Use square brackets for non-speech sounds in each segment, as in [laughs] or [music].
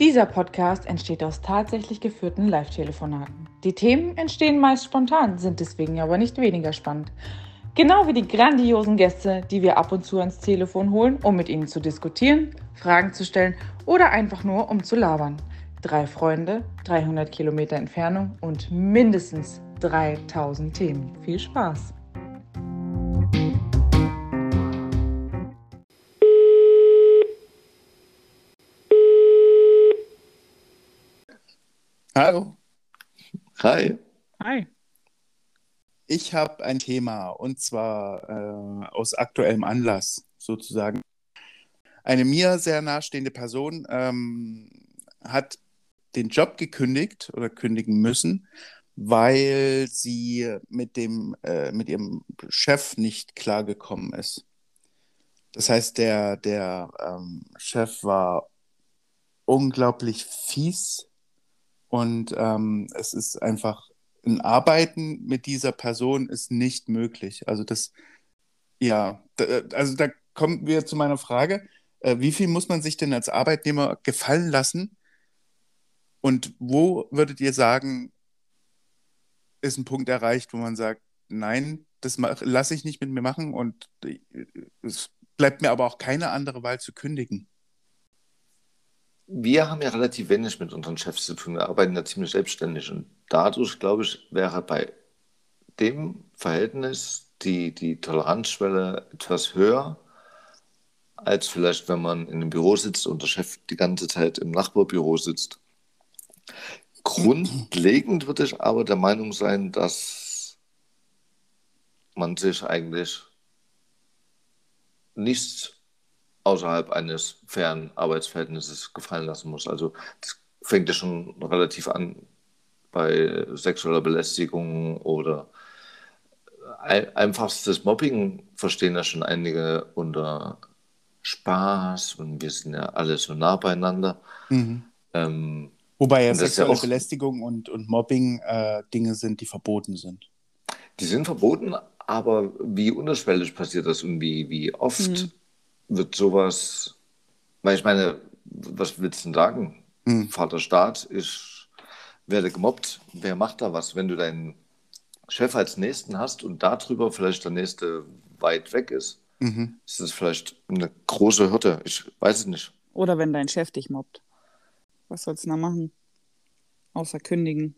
Dieser Podcast entsteht aus tatsächlich geführten Live-Telefonaten. Die Themen entstehen meist spontan, sind deswegen aber nicht weniger spannend. Genau wie die grandiosen Gäste, die wir ab und zu ans Telefon holen, um mit ihnen zu diskutieren, Fragen zu stellen oder einfach nur um zu labern. Drei Freunde, 300 Kilometer Entfernung und mindestens 3000 Themen. Viel Spaß! Hallo. Hi. Hi. Ich habe ein Thema und zwar äh, aus aktuellem Anlass sozusagen. Eine mir sehr nahestehende Person ähm, hat den Job gekündigt oder kündigen müssen, weil sie mit, dem, äh, mit ihrem Chef nicht klargekommen ist. Das heißt, der, der ähm, Chef war unglaublich fies und ähm, es ist einfach ein Arbeiten mit dieser Person ist nicht möglich. Also das, ja, da, also da kommen wir zu meiner Frage, äh, wie viel muss man sich denn als Arbeitnehmer gefallen lassen? Und wo würdet ihr sagen, ist ein Punkt erreicht, wo man sagt, nein, das lasse ich nicht mit mir machen und äh, es bleibt mir aber auch keine andere Wahl zu kündigen? Wir haben ja relativ wenig mit unseren Chefs zu tun. Wir arbeiten ja ziemlich selbstständig. Und dadurch, glaube ich, wäre bei dem Verhältnis die, die Toleranzschwelle etwas höher, als vielleicht, wenn man in einem Büro sitzt und der Chef die ganze Zeit im Nachbarbüro sitzt. Grundlegend würde ich aber der Meinung sein, dass man sich eigentlich nichts außerhalb eines fairen Arbeitsverhältnisses gefallen lassen muss. Also das fängt ja schon relativ an bei sexueller Belästigung oder einfachstes Mobbing verstehen ja schon einige unter Spaß und wir sind ja alle so nah beieinander. Mhm. Ähm, Wobei ja sexuelle ja auch, Belästigung und, und Mobbing äh, Dinge sind, die verboten sind. Die sind verboten, aber wie unterschwellig passiert das und wie, wie oft mhm wird sowas, weil ich meine, was willst du denn sagen? Mhm. Vater Staat, ich werde gemobbt, wer macht da was? Wenn du deinen Chef als Nächsten hast und darüber vielleicht der Nächste weit weg ist, mhm. ist das vielleicht eine große Hürde. Ich weiß es nicht. Oder wenn dein Chef dich mobbt. Was sollst du da machen? Außer kündigen.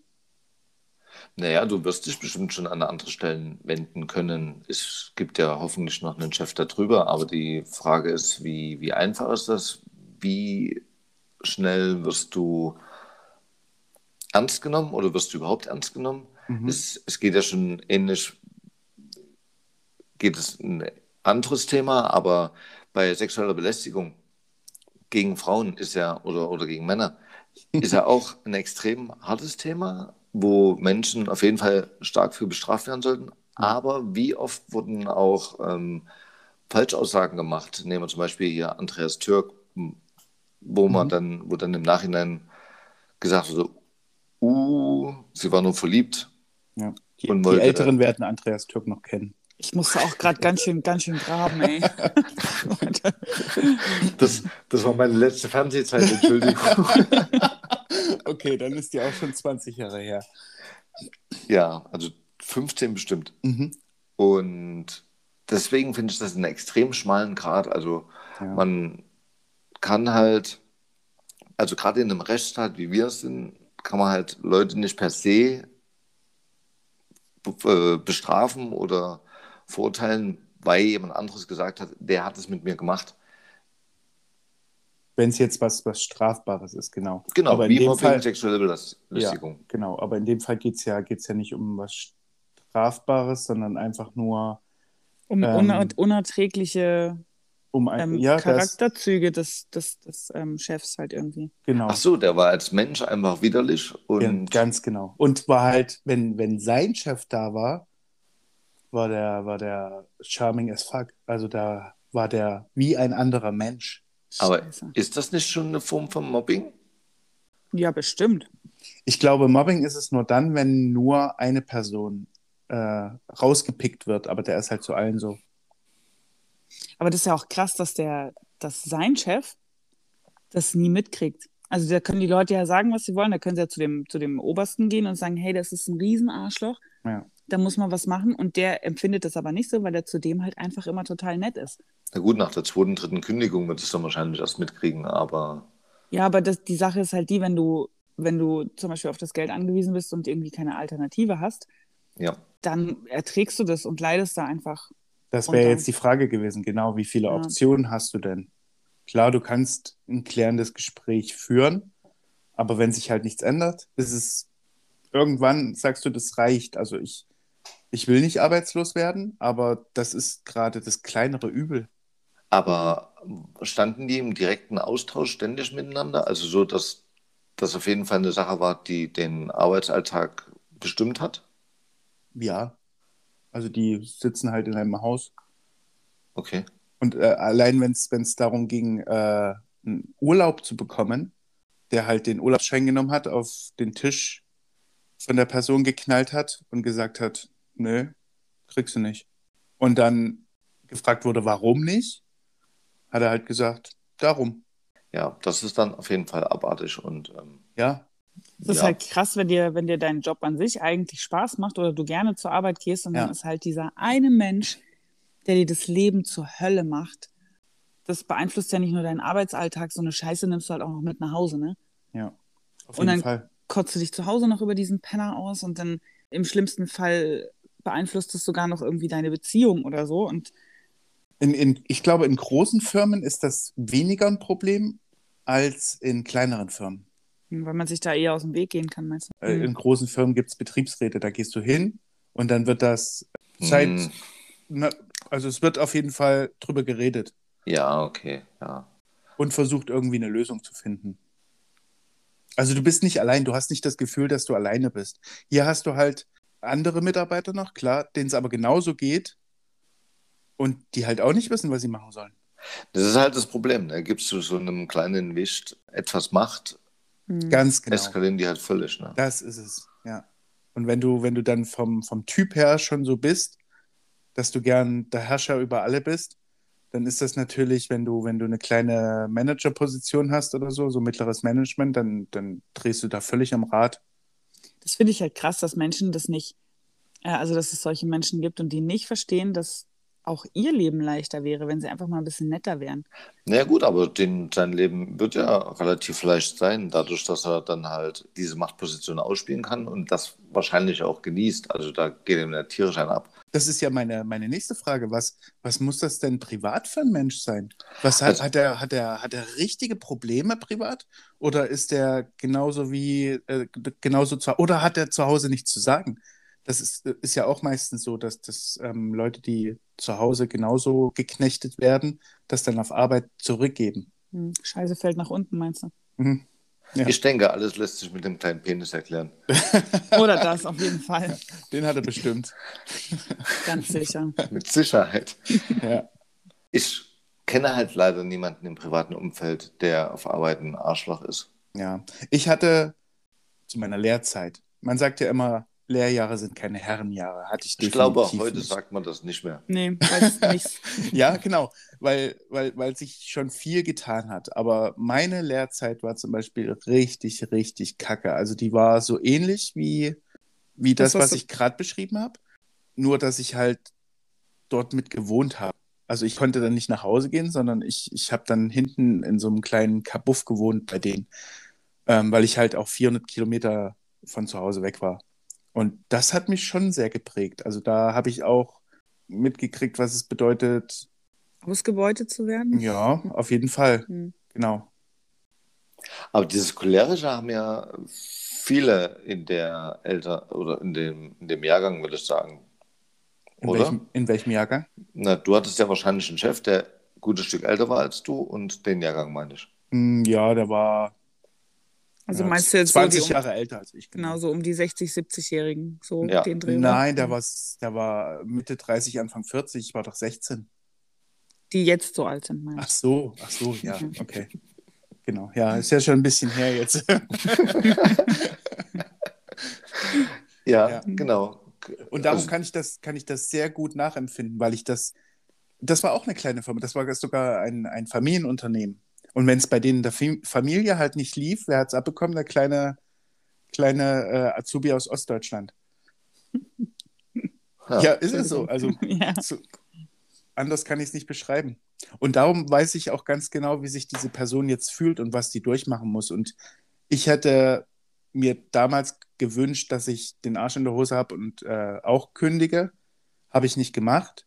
Naja, du wirst dich bestimmt schon an andere Stellen wenden können. Es gibt ja hoffentlich noch einen Chef darüber, aber die Frage ist, wie, wie einfach ist das? Wie schnell wirst du ernst genommen oder wirst du überhaupt ernst genommen? Mhm. Es, es geht ja schon ähnlich, geht es ein anderes Thema, aber bei sexueller Belästigung gegen Frauen ist ja, oder, oder gegen Männer, ist ja [laughs] auch ein extrem hartes Thema wo Menschen auf jeden Fall stark für bestraft werden sollten. Aber wie oft wurden auch ähm, Falschaussagen gemacht? Nehmen wir zum Beispiel hier Andreas Türk, wo man mhm. dann, wo dann im Nachhinein gesagt wurde, uh, sie war nur verliebt. Ja. Die, die wollte, Älteren werden Andreas Türk noch kennen. Ich musste auch gerade ganz schön, ganz schön graben, ey. [laughs] das, das war meine letzte Fernsehzeit, Entschuldigung. [laughs] [laughs] okay, dann ist die auch schon 20 Jahre her. Ja, also 15 bestimmt. Mhm. Und deswegen finde ich das einen extrem schmalen Grad. Also ja. man kann halt, also gerade in einem Rechtsstaat, wie wir es sind, kann man halt Leute nicht per se äh, bestrafen oder verurteilen, weil jemand anderes gesagt hat, der hat es mit mir gemacht. Wenn es jetzt was, was Strafbares ist, genau. Genau, aber wie Mobbing, Fall, sexuelle Belästigung. Ja, genau, aber in dem Fall geht es ja, geht's ja nicht um was Strafbares, sondern einfach nur um ähm, unerträgliche um ein, ähm, ja, Charakterzüge des, des, des ähm, Chefs halt irgendwie. Genau. Ach so, der war als Mensch einfach widerlich und. Ja, ganz genau. Und war halt, wenn, wenn sein Chef da war, war der, war der charming as fuck. Also da war der wie ein anderer Mensch. Aber ist das nicht schon eine Form von Mobbing? Ja, bestimmt. Ich glaube, Mobbing ist es nur dann, wenn nur eine Person äh, rausgepickt wird, aber der ist halt zu allen so. Aber das ist ja auch krass, dass der, dass sein Chef das nie mitkriegt. Also da können die Leute ja sagen, was sie wollen. Da können sie ja zu dem, zu dem Obersten gehen und sagen, hey, das ist ein Riesenarschloch. Ja. Da muss man was machen. Und der empfindet das aber nicht so, weil er zudem halt einfach immer total nett ist. Na gut, nach der zweiten, dritten Kündigung wird es dann wahrscheinlich erst mitkriegen, aber Ja, aber das, die Sache ist halt die, wenn du, wenn du zum Beispiel auf das Geld angewiesen bist und irgendwie keine Alternative hast, ja. dann erträgst du das und leidest da einfach. Das wäre jetzt die Frage gewesen, genau, wie viele Ja. Optionen hast du denn? Klar, du kannst ein klärendes Gespräch führen, aber wenn sich halt nichts ändert, ist es irgendwann, sagst du, das reicht. Also ich, ich will nicht arbeitslos werden, aber das ist gerade das kleinere Übel. Aber standen die im direkten Austausch ständig miteinander? Also so, dass das auf jeden Fall eine Sache war, die den Arbeitsalltag bestimmt hat? Ja. Also die sitzen halt in einem Haus. Okay. Und äh, allein wenn es darum ging, äh, einen Urlaub zu bekommen, der halt den Urlaubsschein genommen hat, auf den Tisch von der Person geknallt hat und gesagt hat, nö, kriegst du nicht. Und dann gefragt wurde, warum nicht, hat er halt gesagt, darum. Ja, das ist dann auf jeden Fall abartig und ähm, Ja, Es ist Ja. halt krass, wenn dir, wenn dir dein Job an sich eigentlich Spaß macht oder du gerne zur Arbeit gehst und Ja. dann ist halt dieser eine Mensch, der dir das Leben zur Hölle macht. Das beeinflusst ja nicht nur deinen Arbeitsalltag, so eine Scheiße nimmst du halt auch noch mit nach Hause, ne? ja, auf Und jeden dann- Fall. Kotzt du dich zu Hause noch über diesen Penner aus und dann im schlimmsten Fall beeinflusst es sogar noch irgendwie deine Beziehung oder so. Und In, in, ich glaube, in großen Firmen ist das weniger ein Problem als in kleineren Firmen. weil man sich da eher aus dem Weg gehen kann, meinst du? Äh. In großen Firmen gibt es Betriebsräte, da gehst du hin und dann wird das seit, hm, na, also es wird auf jeden Fall drüber geredet ja, okay, ja. und versucht irgendwie eine Lösung zu finden. Also du bist nicht allein, du hast nicht das Gefühl, dass du alleine bist. Hier hast du halt andere Mitarbeiter noch, klar, denen es aber genauso geht und die halt auch nicht wissen, was sie machen sollen. Das ist halt das Problem. Da gibst du so einem kleinen Wicht etwas Macht, Mhm. Ganz genau. eskalieren die halt völlig. Ne? Das ist es, ja. Und wenn du, wenn du dann vom, vom Typ her schon so bist, dass du gern der Herrscher über alle bist, dann ist das natürlich, wenn du, wenn du eine kleine Managerposition hast oder so, so mittleres Management, dann, dann drehst du da völlig am Rad. Das finde ich halt krass, dass Menschen das nicht, äh, also dass es solche Menschen gibt und die nicht verstehen, dass auch ihr Leben leichter wäre, wenn sie einfach mal ein bisschen netter wären. Naja gut, aber den, sein Leben wird ja relativ leicht sein, dadurch, dass er dann halt diese Machtposition ausspielen kann und das wahrscheinlich auch genießt. Also da geht ihm der tierisch ein ab. Das ist ja meine, meine nächste Frage. Was, was muss das denn privat für ein Mensch sein? Was hat, Also- hat, er, hat, er, hat er richtige Probleme privat? Oder ist er genauso wie, äh, genauso zu, oder hat er zu Hause nichts zu sagen? Das ist, ist ja auch meistens so, dass, dass ähm, Leute, die zu Hause genauso geknechtet werden, das dann auf Arbeit zurückgeben. Hm. Scheiße fällt nach unten, meinst du? Mhm. Ja. Ich denke, alles lässt sich mit dem kleinen Penis erklären. [laughs] Oder das auf jeden Fall, Den hat er bestimmt. ganz sicher. [laughs] Mit Sicherheit. [laughs] Ja. Ich kenne halt leider niemanden im privaten Umfeld, der auf Arbeit ein Arschloch ist. ja. Ich hatte zu meiner Lehrzeit, man sagt ja immer, Lehrjahre sind keine Herrenjahre. Hatte ich Ich glaube, definitiv heute nicht. sagt man das nicht mehr. Nee, weiß nicht. [laughs] Ja, genau, weil, weil, weil sich schon viel getan hat. Aber meine Lehrzeit war zum Beispiel richtig, richtig kacke. Also die war so ähnlich wie, wie das, Das, was was ich gerade beschrieben habe. Nur, dass ich halt dort mit gewohnt habe. Also ich konnte dann nicht nach Hause gehen, sondern ich, ich habe dann hinten in so einem kleinen Kabuff gewohnt bei denen, ähm, weil ich halt auch 400 Kilometer von zu Hause weg war. Und das hat mich schon sehr geprägt. Also da habe ich auch mitgekriegt, was es bedeutet, Ausgebeutet zu werden? ja, auf jeden Fall. Hm. Genau. Aber dieses cholerische haben ja viele in der Älter oder in dem, in dem Jahrgang, würde ich sagen. In, Oder? welchem, in welchem Jahrgang? Na, du hattest ja wahrscheinlich einen Chef, der ein gutes Stück älter war als du und den Jahrgang meine ich. Hm, Ja, der war Also ja, meinst du jetzt 20 so die, um, Jahre älter als ich. genau so um die 60, 70-Jährigen, so Ja. den Dreh? Nein, der war, der war Mitte 30, Anfang 40. Ich war doch 16. Die jetzt so alt sind, meinst Ach so, ach so, ja, okay. Genau, ja, ist ja schon ein bisschen her jetzt. [laughs] Ja, Ja. genau. Und darum Also- kann ich das, kann ich das sehr gut nachempfinden, weil ich das, das war auch eine kleine Firma, das war sogar ein, ein Familienunternehmen Und wenn es bei denen in der Fam- Familie halt nicht lief, wer hat es abbekommen? Der kleine, kleine äh, Azubi aus Ostdeutschland. Ja, ist es so. Also [laughs] ja. so, anders kann ich es nicht beschreiben. Und darum weiß ich auch ganz genau, wie sich diese Person jetzt fühlt und was die durchmachen muss. Und ich hätte mir damals gewünscht, dass ich den Arsch in der Hose habe und äh, auch kündige. Habe ich nicht gemacht,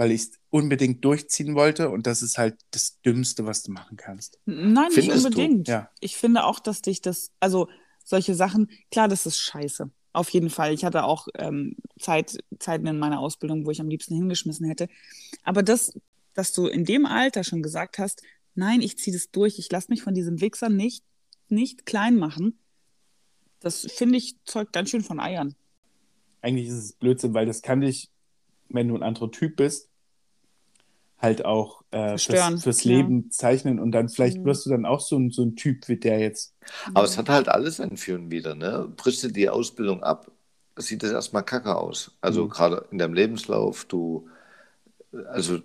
weil ich es unbedingt durchziehen wollte. Und das ist halt das Dümmste, was du machen kannst. Nein, nicht Findest du? unbedingt. Ja. Ich finde auch, dass dich das, also solche Sachen, klar, das ist scheiße. Auf jeden Fall. Ich hatte auch ähm, Zeit, Zeiten in meiner Ausbildung, wo ich am liebsten hingeschmissen hätte. Aber das, dass du in dem Alter schon gesagt hast, nein, ich ziehe das durch, ich lasse mich von diesem Wichser nicht, nicht klein machen, das finde ich zeugt ganz schön von Eiern. Eigentlich ist es Blödsinn, weil das kann dich, wenn du ein anderer Typ bist, halt auch äh, Stören, fürs, fürs ja. Leben zeichnen und dann vielleicht Mhm. wirst du dann auch so ein, so ein Typ wie der jetzt. Aber es hat halt alles ein Für und Wider, ne? Brichst du die Ausbildung ab, sieht das erstmal kacke aus. Also Mhm. gerade in deinem Lebenslauf, du, also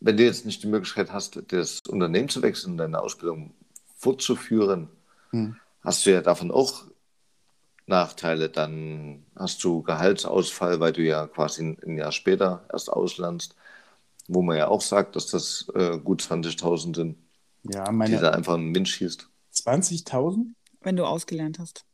wenn du jetzt nicht die Möglichkeit hast, das Unternehmen zu wechseln, deine Ausbildung fortzuführen, Mhm. hast du ja davon auch Nachteile. Dann hast du Gehaltsausfall, weil du ja quasi ein, ein Jahr später erst auslernst, wo man ja auch sagt, dass das äh, gut 20.000 sind, Ja, die meine da einfach einen Wind schießt. 20.000? Wenn du ausgelernt hast.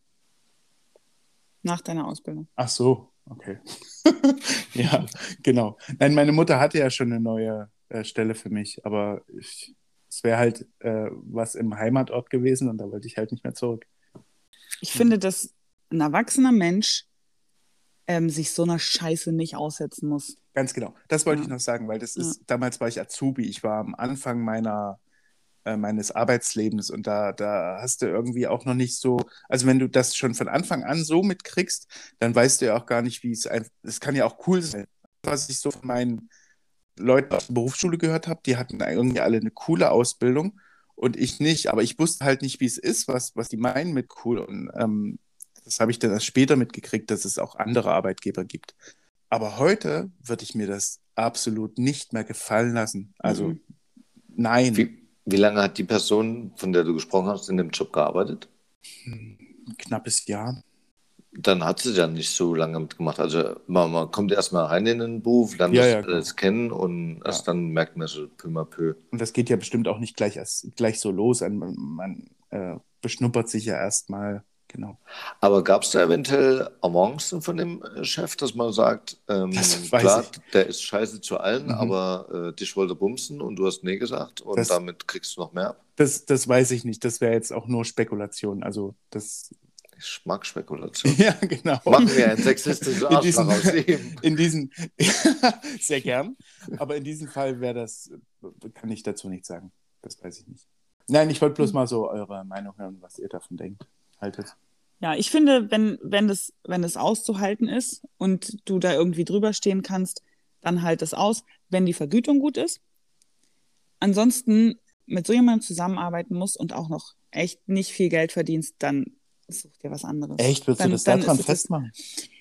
Nach deiner Ausbildung. Ach so, okay. [laughs] ja, genau. Nein, meine Mutter hatte ja schon eine neue äh, Stelle für mich, aber ich, es wäre halt äh, was im Heimatort gewesen und da wollte ich halt nicht mehr zurück. Ich finde, dass ein erwachsener Mensch ähm, sich so einer Scheiße nicht aussetzen muss. Ganz genau. Das wollte Ja. ich noch sagen, weil das Ja. ist, damals war ich Azubi. Ich war am Anfang meiner, äh, meines Arbeitslebens und da, da hast du irgendwie auch noch nicht so, also wenn du das schon von Anfang an so mitkriegst, dann weißt du ja auch gar nicht, wie es ein, es kann ja auch cool sein. Was ich so von meinen Leuten aus der Berufsschule gehört habe, die hatten irgendwie alle eine coole Ausbildung und ich nicht, aber ich wusste halt nicht, wie es ist, was, was die meinen mit cool und ähm, das habe ich dann erst später mitgekriegt, dass es auch andere Arbeitgeber gibt. Aber heute würde ich mir das absolut nicht mehr gefallen lassen. Also Mhm. nein, Wie, wie lange hat die Person, von der du gesprochen hast, in dem Job gearbeitet? ein knappes Jahr. Dann hat sie ja nicht so lange mitgemacht. Also man, man kommt erstmal rein in den Beruf, lernt Ja, das ja, genau. alles kennen und erst dann merkt man so peu à peu. Und das geht ja bestimmt auch nicht gleich, erst, gleich so los. Man, man äh, beschnuppert sich ja erstmal, genau. Aber gab es da eventuell Avancen von dem äh, Chef, dass man sagt, ähm, Das klar, ich. der ist scheiße zu allen, Mhm. aber äh, dich wollte bumsen und du hast nee gesagt und Das- damit kriegst du noch mehr ab. Das, das weiß ich nicht. Das wäre jetzt auch nur Spekulation. Also das, Ich mag Spekulation. [laughs] ja, genau. Machen wir ein sexistisches In diesem- Arschloch aus ihm. [laughs] In diesen, [laughs] sehr gern, aber in diesem Fall wäre das, kann ich dazu nichts sagen. Das weiß ich nicht. Nein, ich wollte bloß mal so eure Meinung hören, was ihr davon denkt. Haltet. Ja, ich finde, wenn, wenn das, wenn es auszuhalten ist und du da irgendwie drüber stehen kannst, dann halt es aus, wenn die Vergütung gut ist. Ansonsten mit so jemandem zusammenarbeiten musst und auch noch echt nicht viel Geld verdienst, dann such dir was anderes. Echt, würdest Dann- du das dann daran festmachen?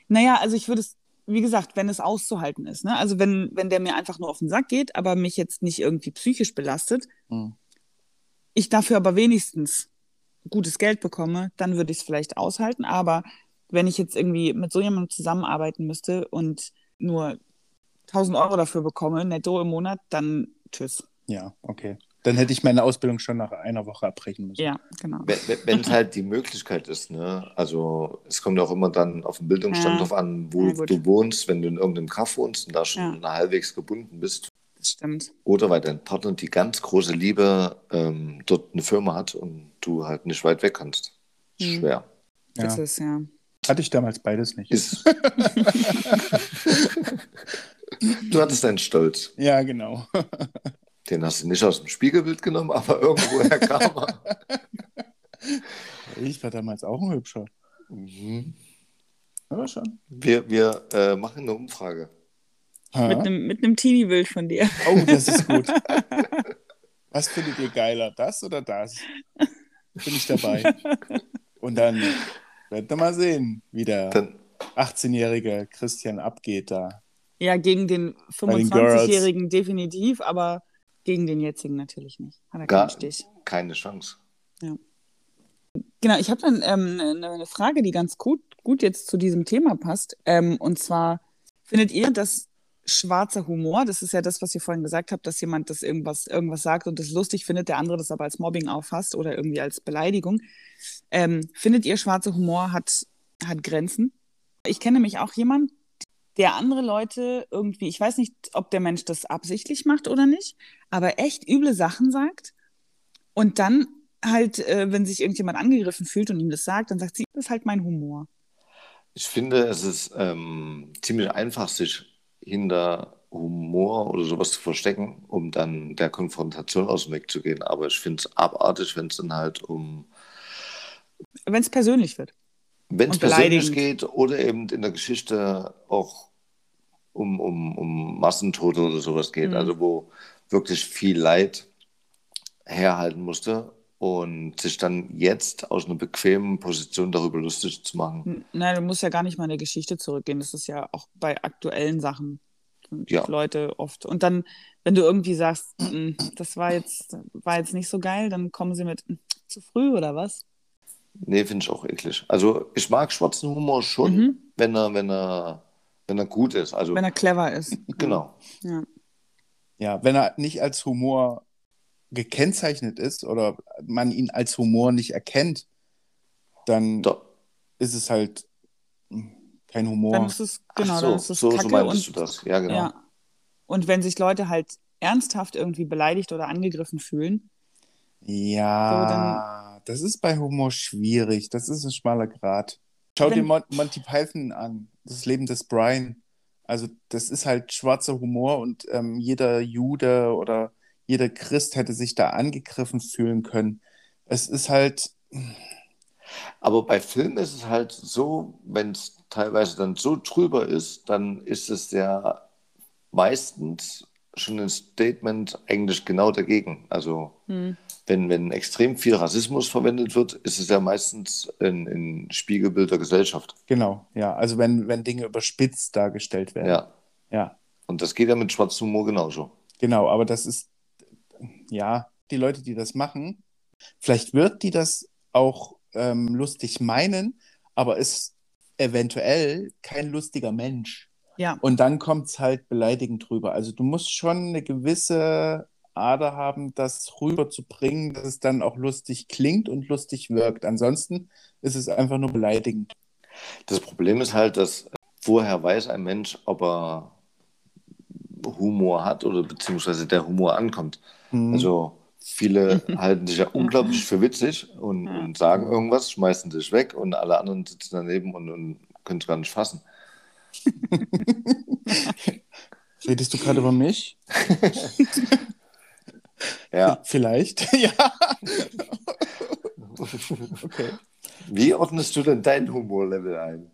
Naja, also ich würde es, wie gesagt, wenn es auszuhalten ist, ne? Also wenn, wenn der mir einfach nur auf den Sack geht, aber mich jetzt nicht irgendwie psychisch belastet, Hm. ich dafür aber wenigstens gutes Geld bekomme, dann würde ich es vielleicht aushalten. Aber wenn ich jetzt irgendwie mit so jemandem zusammenarbeiten müsste und nur 1000 Euro dafür bekomme, netto im Monat, dann tschüss. Ja, okay. Dann hätte ich meine Ausbildung schon nach einer Woche abbrechen müssen. Ja, genau. Wenn es halt die Möglichkeit ist, ne? Also es kommt auch immer dann auf den Bildungsstand Ja. drauf an, wo Ja, du wohnst, wenn du in irgendeinem Kaff wohnst und da schon Ja. halbwegs gebunden bist. Das stimmt. Oder weil dein Partner die ganz große Liebe ähm, dort eine Firma hat und du halt nicht weit weg kannst. Ist Mhm. Schwer. Das Ja. ist ja. Hatte ich damals beides nicht. Ist. [laughs] du hattest deinen Stolz. Ja, genau. Den hast du nicht aus dem Spiegelbild genommen, aber irgendwoher kam er. [laughs] Ich war damals auch ein Hübscher. Mhm. Aber schon. Wir, wir äh, machen eine Umfrage. Ha? Mit einem mit einem Teenie-Bild von dir. Oh, das ist gut. [laughs] Was findet ihr geiler, das oder das? Bin ich dabei. Und dann werden wir mal sehen, wie der Dann, 18-jährige Christian abgeht da. Ja, gegen den Bei den Girls. 25-Jährigen definitiv, aber Gegen den jetzigen natürlich nicht. Hat er Gar keinen Stich. keine Chance. Genau, ich habe dann ähm, eine eine Frage, die ganz gut, gut jetzt zu diesem Thema passt. Ähm, und zwar, findet ihr, dass schwarzer Humor, das ist ja das, was ihr vorhin gesagt habt, dass jemand das irgendwas, irgendwas sagt und das lustig findet, der andere das aber als Mobbing auffasst oder irgendwie als Beleidigung. Ähm, findet ihr, schwarzer Humor hat, hat Grenzen? Ich kenne nämlich auch jemanden, der andere Leute irgendwie, ich weiß nicht, ob der Mensch das absichtlich macht oder nicht, aber echt üble Sachen sagt und dann halt, äh, wenn sich irgendjemand angegriffen fühlt und ihm das sagt, dann sagt sie, das ist halt mein Humor. Ich finde, es ist ähm, ziemlich einfach, sich hinter Humor oder sowas zu verstecken, um dann der Konfrontation aus dem Weg zu gehen. Aber ich finde es abartig, wenn es dann halt um, Wenn es persönlich wird. wenn es persönlich geht oder eben in der Geschichte auch um, um, um Massentote oder sowas geht, Mhm. also wo wirklich viel Leid herhalten musste und sich dann jetzt aus einer bequemen Position darüber lustig zu machen. Nein, du musst ja gar nicht mal in der Geschichte zurückgehen. Das ist ja auch bei aktuellen Sachen. Ja. Leute oft. Und dann, wenn du irgendwie sagst, "Mm, das war jetzt, war jetzt nicht so geil, dann kommen sie mit "Mm, zu früh oder was? Nee, finde ich auch eklig. Also ich mag schwarzen Humor schon, Mhm. wenn er, wenn er, wenn er gut ist. Also Wenn er clever ist. [laughs] genau. Ja. Ja, wenn er nicht als Humor gekennzeichnet ist oder man ihn als Humor nicht erkennt, dann Da, ist es halt kein Humor. Dann ist es, genau, so, dann ist es so, so Kacke meintest und, du das. Ja, genau. ja. Und wenn sich Leute halt ernsthaft irgendwie beleidigt oder angegriffen fühlen, Ja, das ist bei Humor schwierig. Das ist ein schmaler Grat. Schau Wenn- dir Mon Monty Python an, das Leben des Brian. Also das ist halt schwarzer Humor und ähm, jeder Jude oder jeder Christ hätte sich da angegriffen fühlen können. Es ist halt, Aber bei Filmen ist es halt so, wenn es teilweise dann so drüber ist, dann ist es ja meistens schon ein Statement eigentlich genau dagegen. Also hm, wenn, wenn extrem viel Rassismus verwendet wird, ist es ja meistens ein, ein Spiegelbild der Gesellschaft. genau, ja. Also wenn, wenn Dinge überspitzt dargestellt werden. Ja. Ja, Und das geht ja mit schwarzem Humor genauso. genau. Aber das ist, ja, die Leute, die das machen, vielleicht wird die das auch ähm, lustig meinen, aber ist eventuell kein lustiger Mensch. ja. Und dann kommt es halt beleidigend rüber. Also du musst schon eine gewisse Ader haben, das rüberzubringen, dass es dann auch lustig klingt und lustig wirkt. Ansonsten ist es einfach nur beleidigend. Das Problem ist halt, dass vorher weiß ein Mensch, ob er Humor hat oder beziehungsweise der Humor ankommt. Hm. Also viele [laughs] halten sich ja unglaublich für witzig und, Ja. und sagen irgendwas, schmeißen sich weg und alle anderen sitzen daneben und, und können es gar nicht fassen. [laughs] Redest du gerade über mich? [laughs] Ja. Vielleicht. ja. Okay. Wie ordnest du denn dein Humorlevel ein?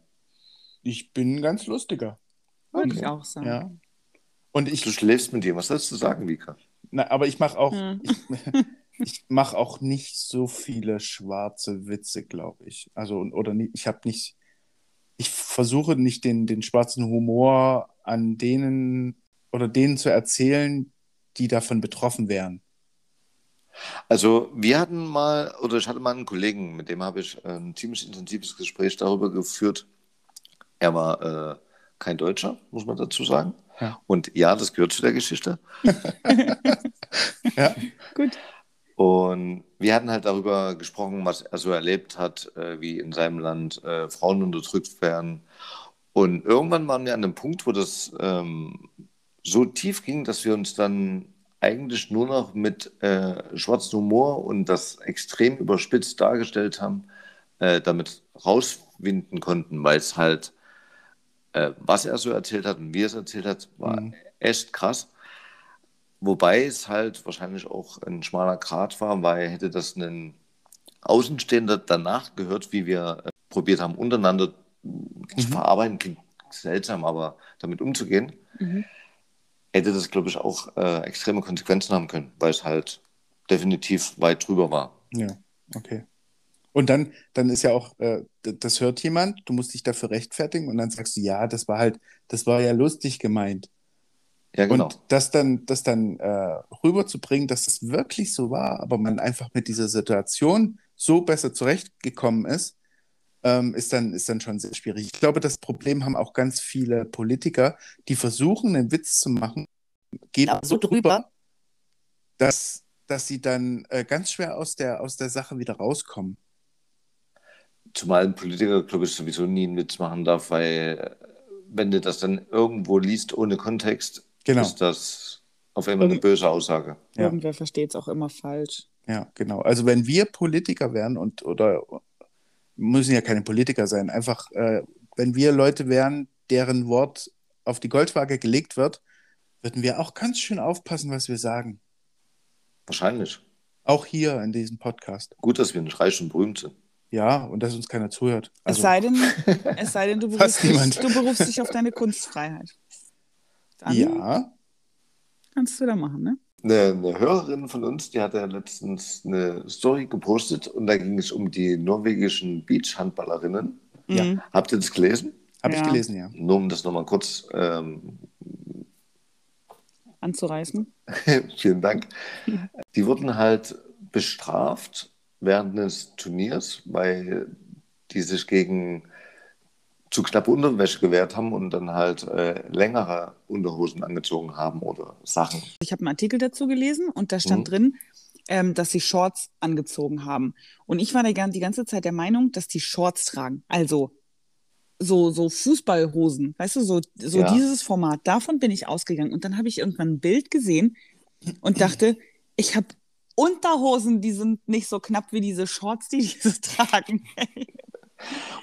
Ich bin ein ganz lustiger. Würde ich auch sagen. Ja. Und ich, Du schläfst mit dir. Was sollst du sagen, Vika? Na, aber ich mache auch, Hm. ich, [laughs] ich mache auch nicht so viele schwarze Witze, glaube ich. Also, oder nicht, ich habe nicht, ich versuche nicht den, den schwarzen Humor an denen oder denen zu erzählen, die davon betroffen wären. Also wir hatten mal, oder ich hatte mal einen Kollegen, mit dem habe ich ein ziemlich intensives Gespräch darüber geführt. Er war äh, kein Deutscher, muss man dazu sagen. Ja. Und ja, das gehört zu der Geschichte. Ja. [laughs] Gut. Und wir hatten halt darüber gesprochen, was er so erlebt hat, äh, wie in seinem Land äh, Frauen unterdrückt werden. Und irgendwann waren wir an einem Punkt, wo das ähm, so tief ging, dass wir uns dann eigentlich nur noch mit äh, schwarzem Humor und das extrem überspitzt dargestellt haben, äh, damit rauswinden konnten, weil es halt, äh, was er so erzählt hat und wie er es erzählt hat, war Mhm. echt krass. Wobei es halt wahrscheinlich auch ein schmaler Grat war, weil hätte das ein Außenstehender danach gehört, wie wir äh, probiert haben, untereinander zu Mhm. verarbeiten, klingt seltsam, aber damit umzugehen, Mhm. hätte das, glaube ich, auch äh, extreme Konsequenzen haben können, weil es halt definitiv weit drüber war. Ja, okay. Und dann, dann ist ja auch, äh, das hört jemand, du musst dich dafür rechtfertigen und dann sagst du, ja, das war halt, das war ja lustig gemeint. Ja, genau. Und das dann, das dann äh, rüberzubringen, dass es wirklich so war, aber man einfach mit dieser Situation so besser zurechtgekommen ist, ähm, ist, dann, ist dann schon sehr schwierig. Ich glaube, das Problem haben auch ganz viele Politiker, die versuchen, einen Witz zu machen, geht Ja, so so drüber, dass, dass sie dann äh, ganz schwer aus der, aus der Sache wieder rauskommen. Zumal ein Politiker, glaube ich, sowieso nie einen Witz machen darf, weil äh, wenn du das dann irgendwo liest ohne Kontext, Genau. ist das auf einmal eine böse Aussage. Ja. Irgendwer versteht es auch immer falsch. Ja, genau. Also wenn wir Politiker wären und oder müssen ja keine Politiker sein, einfach äh, wenn wir Leute wären, deren Wort auf die Goldwaage gelegt wird, würden wir auch ganz schön aufpassen, was wir sagen. Wahrscheinlich. Auch hier in diesem Podcast. Gut, dass wir nicht reich und berühmt sind. Ja, und dass uns keiner zuhört. Es Also, sei denn, [laughs] es sei denn du, berufst dich, du berufst dich auf deine Kunstfreiheit. Dann ja, kannst du da machen, ne? Eine, eine Hörerin von uns, die hat ja letztens eine Story gepostet und da ging es um die norwegischen Beachhandballerinnen. Ja. Mhm. Habt ihr das gelesen? habe ich Ja. gelesen, ja. Nur um das nochmal kurz, ähm, Anzureißen. [laughs] vielen Dank. Die wurden halt bestraft während des Turniers, weil die sich gegen zu knappe Unterwäsche gewehrt haben und dann halt äh, längere Unterhosen angezogen haben oder Sachen. Ich habe einen Artikel dazu gelesen und da stand Mhm. drin, ähm, dass sie Shorts angezogen haben. Und ich war die, gan- die ganze Zeit der Meinung, dass die Shorts tragen. Also so, so Fußballhosen, weißt du, so, so Ja. dieses Format. Davon bin ich ausgegangen. Und dann habe ich irgendwann ein Bild gesehen und dachte, ich habe Unterhosen, die sind nicht so knapp wie diese Shorts, die [laughs] diese tragen.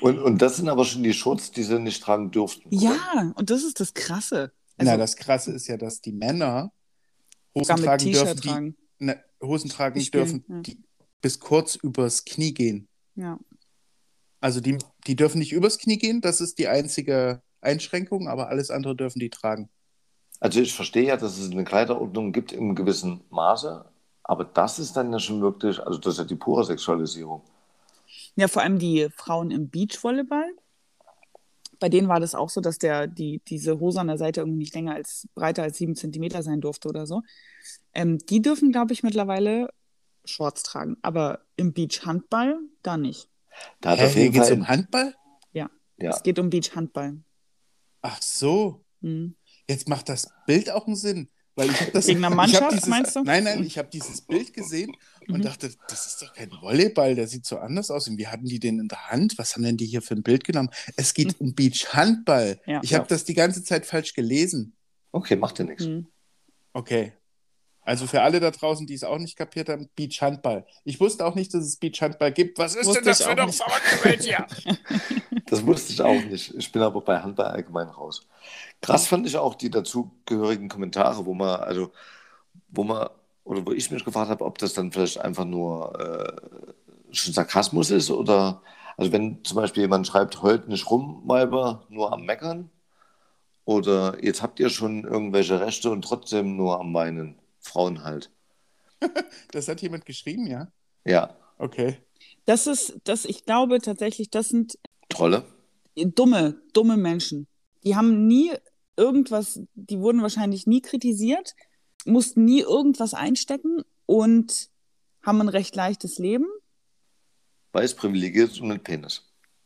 Und, und das sind aber schon die Schutz, die sie nicht tragen durften. ja, und das ist das Krasse. Also, Na, das Krasse ist ja, dass die Männer Hosen tragen dürfen, die, tragen. ne, Hosen tragen Die spielen, dürfen, ja. die bis kurz übers Knie gehen. Ja. Also die, die dürfen nicht übers Knie gehen, das ist die einzige Einschränkung, aber alles andere dürfen die tragen. Also ich verstehe ja, dass es eine Kleiderordnung gibt im gewissen Maße, aber das ist dann ja schon wirklich, also das ist ja die pure Sexualisierung. Ja, vor allem die Frauen im Beachvolleyball. Bei denen war das auch so, dass der, die, diese Hose an der Seite irgendwie nicht länger als breiter als sieben Zentimeter sein durfte oder so. Ähm, die dürfen, glaube ich, mittlerweile Shorts tragen. Aber im Beachhandball da nicht. Da hat Hä, geht es Fall, um Handball? ja, Es geht um Beachhandball. Ach so, Mhm. jetzt macht das Bild auch einen Sinn. Weil ich das, Wegen einer ich hab Mannschaft, dieses, meinst du? Nein, nein, ich habe dieses Bild gesehen und Mhm. dachte, das ist doch kein Volleyball, der sieht so anders aus. Und wie hatten die den in der Hand? Was haben denn die hier für ein Bild genommen? Es geht um Beachhandball. Ja. ich habe Ja. das die ganze Zeit falsch gelesen. okay, macht ja nichts. Mhm. Okay. Also für alle da draußen, die es auch nicht kapiert haben, Beachhandball. Ich wusste auch nicht, dass es Beachhandball gibt. Was ist Wusste denn das für eine verrückte Welt hier? [laughs] Das wusste ich auch nicht. Ich bin aber bei Handball allgemein raus. Krass fand ich auch die dazugehörigen Kommentare, wo man, also, wo man, oder wo ich mich gefragt habe, ob das dann vielleicht einfach nur äh, schon Sarkasmus ist oder, also wenn zum Beispiel jemand schreibt, heult nicht rum, Weiber, nur am Meckern oder jetzt habt ihr schon irgendwelche Rechte und trotzdem nur am Weinen. Frauen halt. [laughs] Das hat jemand geschrieben, ja? Ja, Okay. Das ist, das, ich glaube tatsächlich, das sind Trolle. dumme, dumme Menschen. Die haben nie irgendwas, die wurden wahrscheinlich nie kritisiert, mussten nie irgendwas einstecken und haben ein recht leichtes Leben. Weiß privilegiert und mit Penis.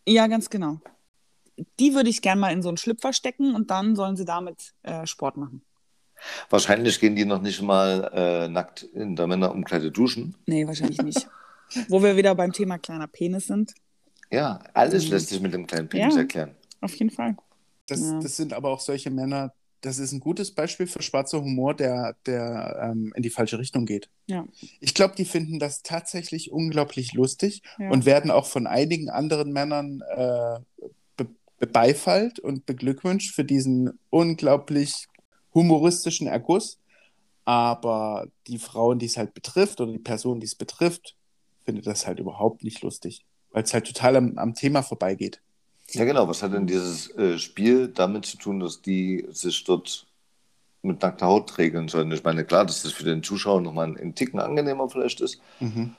Ja, ganz genau. Die würde ich gern mal in so einen Schlüpfer stecken und dann sollen sie damit äh, Sport machen. Wahrscheinlich gehen die noch nicht mal äh, nackt in der Männerumkleide duschen. Nee, wahrscheinlich nicht. Wo wir wieder beim Thema kleiner Penis sind. Ja, alles Mhm. lässt sich mit dem kleinen Penis Ja. erklären. Auf jeden Fall. Das, Ja. das sind aber auch solche Männer, das ist ein gutes Beispiel für schwarzer Humor, der, der ähm, in die falsche Richtung geht. Ja. Ich glaube, die finden das tatsächlich unglaublich lustig Ja. und werden auch von einigen anderen Männern äh, be bebeifallt und beglückwünscht für diesen unglaublich humoristischen Erguss. Aber die Frauen, die es halt betrifft, oder die Person, die es betrifft, findet das halt überhaupt nicht lustig, weil es halt total am, am Thema vorbeigeht. Ja, genau. Was hat denn dieses äh, Spiel damit zu tun, dass die sich dort mit nackter Haut regeln sollen? Ich meine, klar, dass das für den Zuschauer nochmal ein Ticken angenehmer vielleicht ist, Mhm.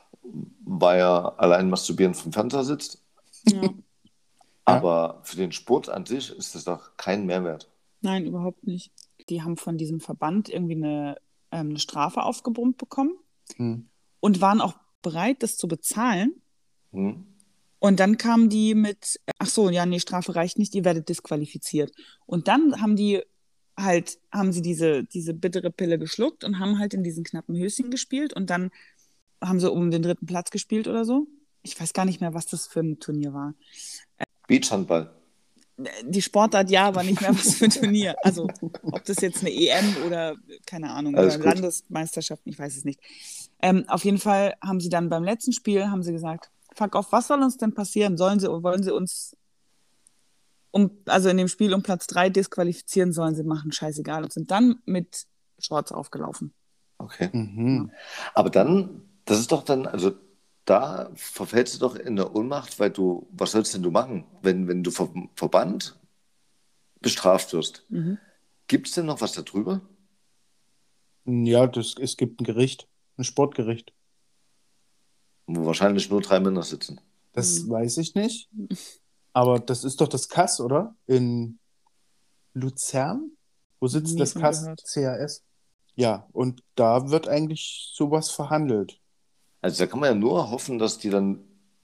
weil er allein masturbierend vom Fernseher sitzt. Ja. [laughs] Aber für den Sport an sich ist das doch kein Mehrwert. Nein, überhaupt nicht. die haben von diesem Verband irgendwie eine, ähm, eine Strafe aufgebrummt bekommen Hm. und waren auch bereit, das zu bezahlen. Hm? Und dann kamen die mit, ach so, ja, nee, Strafe reicht nicht, ihr werdet disqualifiziert. Und dann haben die halt, haben sie diese, diese bittere Pille geschluckt und haben halt in diesen knappen Höschen gespielt und dann haben sie um den dritten Platz gespielt oder so. Ich weiß gar nicht mehr, was das für ein Turnier war. Beachhandball. Die Sportart ja, aber nicht mehr was für ein Turnier. Also ob das jetzt eine EM oder keine Ahnung, Alles oder gut. Landesmeisterschaften, ich weiß es nicht. Ähm, auf jeden Fall haben sie dann beim letzten Spiel haben sie gesagt, fuck off, was soll uns denn passieren? Sollen sie, wollen sie uns um, also in dem Spiel um Platz drei disqualifizieren, sollen sie machen, scheißegal. Und sind dann mit Shorts aufgelaufen. Okay. Mhm. Aber dann, das ist doch dann, also da verfällst du doch in der Ohnmacht, weil du, was sollst denn du machen, wenn, wenn du vom Verband bestraft wirst? Mhm. Gibt es denn noch was darüber? Ja, das, es gibt ein Gericht, ein Sportgericht. Wo wahrscheinlich nur drei Männer sitzen. Das Mhm. weiß ich nicht. Aber das ist doch das KAS, oder? In Luzern? Wo sitzt Nie das von KAS? gehört. CAS? Ja, und da wird eigentlich sowas verhandelt. Also da kann man ja nur hoffen, dass die dann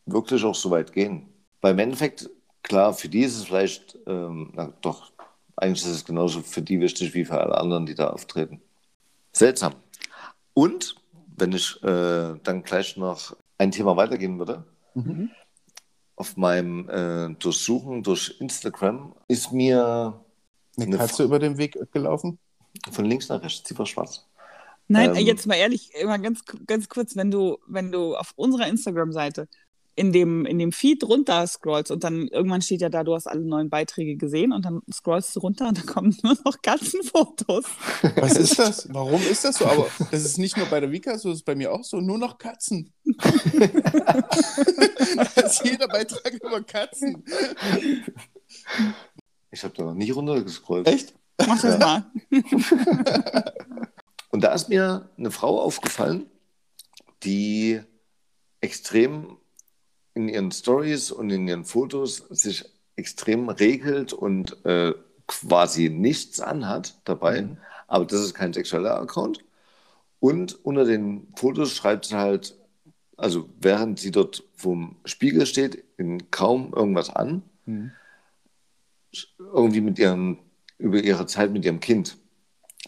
wirklich auch so weit gehen. Weil im Endeffekt, klar, für die ist es vielleicht, ähm, na doch, eigentlich ist es genauso für die wichtig wie für alle anderen, die da auftreten. Seltsam. Und, wenn ich äh, dann gleich noch ein Thema weitergehen würde, Mhm. auf meinem äh, Durchsuchen durch Instagram ist mir Eine Eine Katze über den Weg gelaufen? von links nach rechts Ziffer schwarz. Nein, Ähm, jetzt mal ehrlich, immer ganz, ganz kurz, wenn du, wenn du auf unserer Instagram-Seite in dem, in dem Feed runter scrollst und dann irgendwann steht ja da, du hast alle neuen Beiträge gesehen und dann scrollst du runter und dann kommen [laughs] nur noch Katzenfotos. Was ist das? [laughs] Warum ist das so? Aber das ist nicht nur bei der Vika so, das ist bei mir auch so. Nur noch Katzen. [laughs] da ist jeder Beitrag über Katzen. Ich habe da noch nie runtergescrollt. Echt? Mach das Ja. mal. Und da ist mir eine Frau aufgefallen, die extrem in ihren Stories und in ihren Fotos sich extrem regelt und äh, quasi nichts anhat dabei. Mhm. Aber das ist kein sexueller Account. Und unter den Fotos schreibt sie halt, also während sie dort vom Spiegel steht, in kaum irgendwas an, Mhm. irgendwie mit ihrem, über ihre Zeit mit ihrem Kind.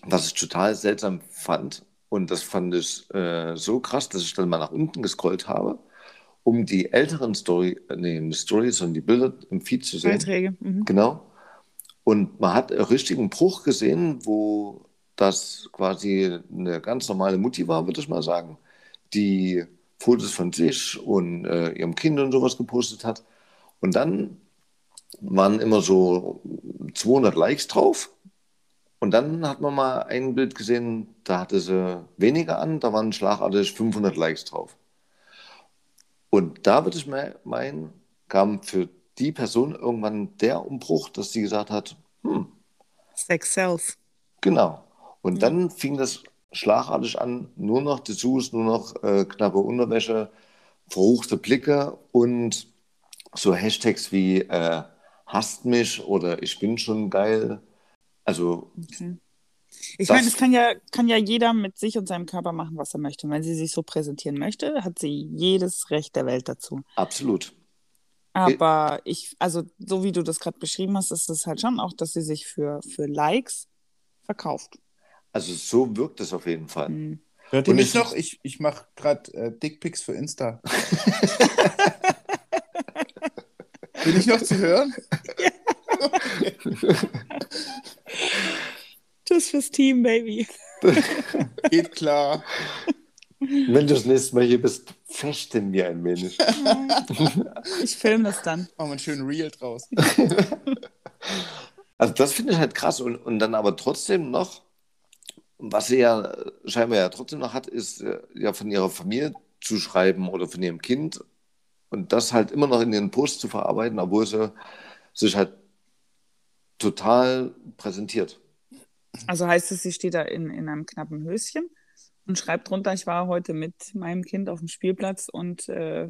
Was ich total seltsam fand. Und das fand ich äh, so krass, dass ich dann mal nach unten gescrollt habe, um die älteren Story, äh, nee, Stories, sondern die Bilder im Feed zu sehen. Beiträge. Mhm. Genau. Und man hat einen richtigen Bruch gesehen, wo das quasi eine ganz normale Mutti war, würde ich mal sagen, die Fotos von sich und äh, ihrem Kind und sowas gepostet hat. Und dann waren immer so 200 Likes drauf. Und dann hat man mal ein Bild gesehen, da hatte sie weniger an, da waren schlagartig 500 Likes drauf. Und da würde ich me- meinen, kam für die Person irgendwann der Umbruch, dass sie gesagt hat, hm, Sex sells. genau. Und dann fing das schlagartig an, nur noch Dessous, nur noch äh, knappe Unterwäsche, verruchte Blicke und so Hashtags wie äh, hasst mich oder ich bin schon geil. Also Okay. Ich Das- meine, es kann ja, kann ja jeder mit sich und seinem Körper machen, was er möchte. Und wenn sie sich so präsentieren möchte, hat sie jedes Recht der Welt dazu. absolut. Aber ich, also so wie du das gerade beschrieben hast, ist es halt schon auch, dass sie sich für, für Likes verkauft. Also so wirkt es auf jeden Fall. Hm. Hört ihr mich noch? Ich, ich mache gerade äh, Dickpics für Insta. [laughs] Bin ich noch zu hören? [laughs] [laughs] Tschüss fürs Team, Baby. [laughs] Geht klar. Wenn du das nächste Mal hier bist, fechten wir ein wenig. Ich filme das dann. Machen wir einen schönen Reel draus. [laughs] Also das finde ich halt krass. Und, und dann aber trotzdem noch, was sie ja scheinbar ja trotzdem noch hat, ist äh, ja von ihrer Familie zu schreiben oder von ihrem Kind und das halt immer noch in ihren Post zu verarbeiten, obwohl sie sich halt total präsentiert. Also heißt es, sie steht da in, in einem knappen Höschen und schreibt drunter, ich war heute mit meinem Kind auf dem Spielplatz und äh,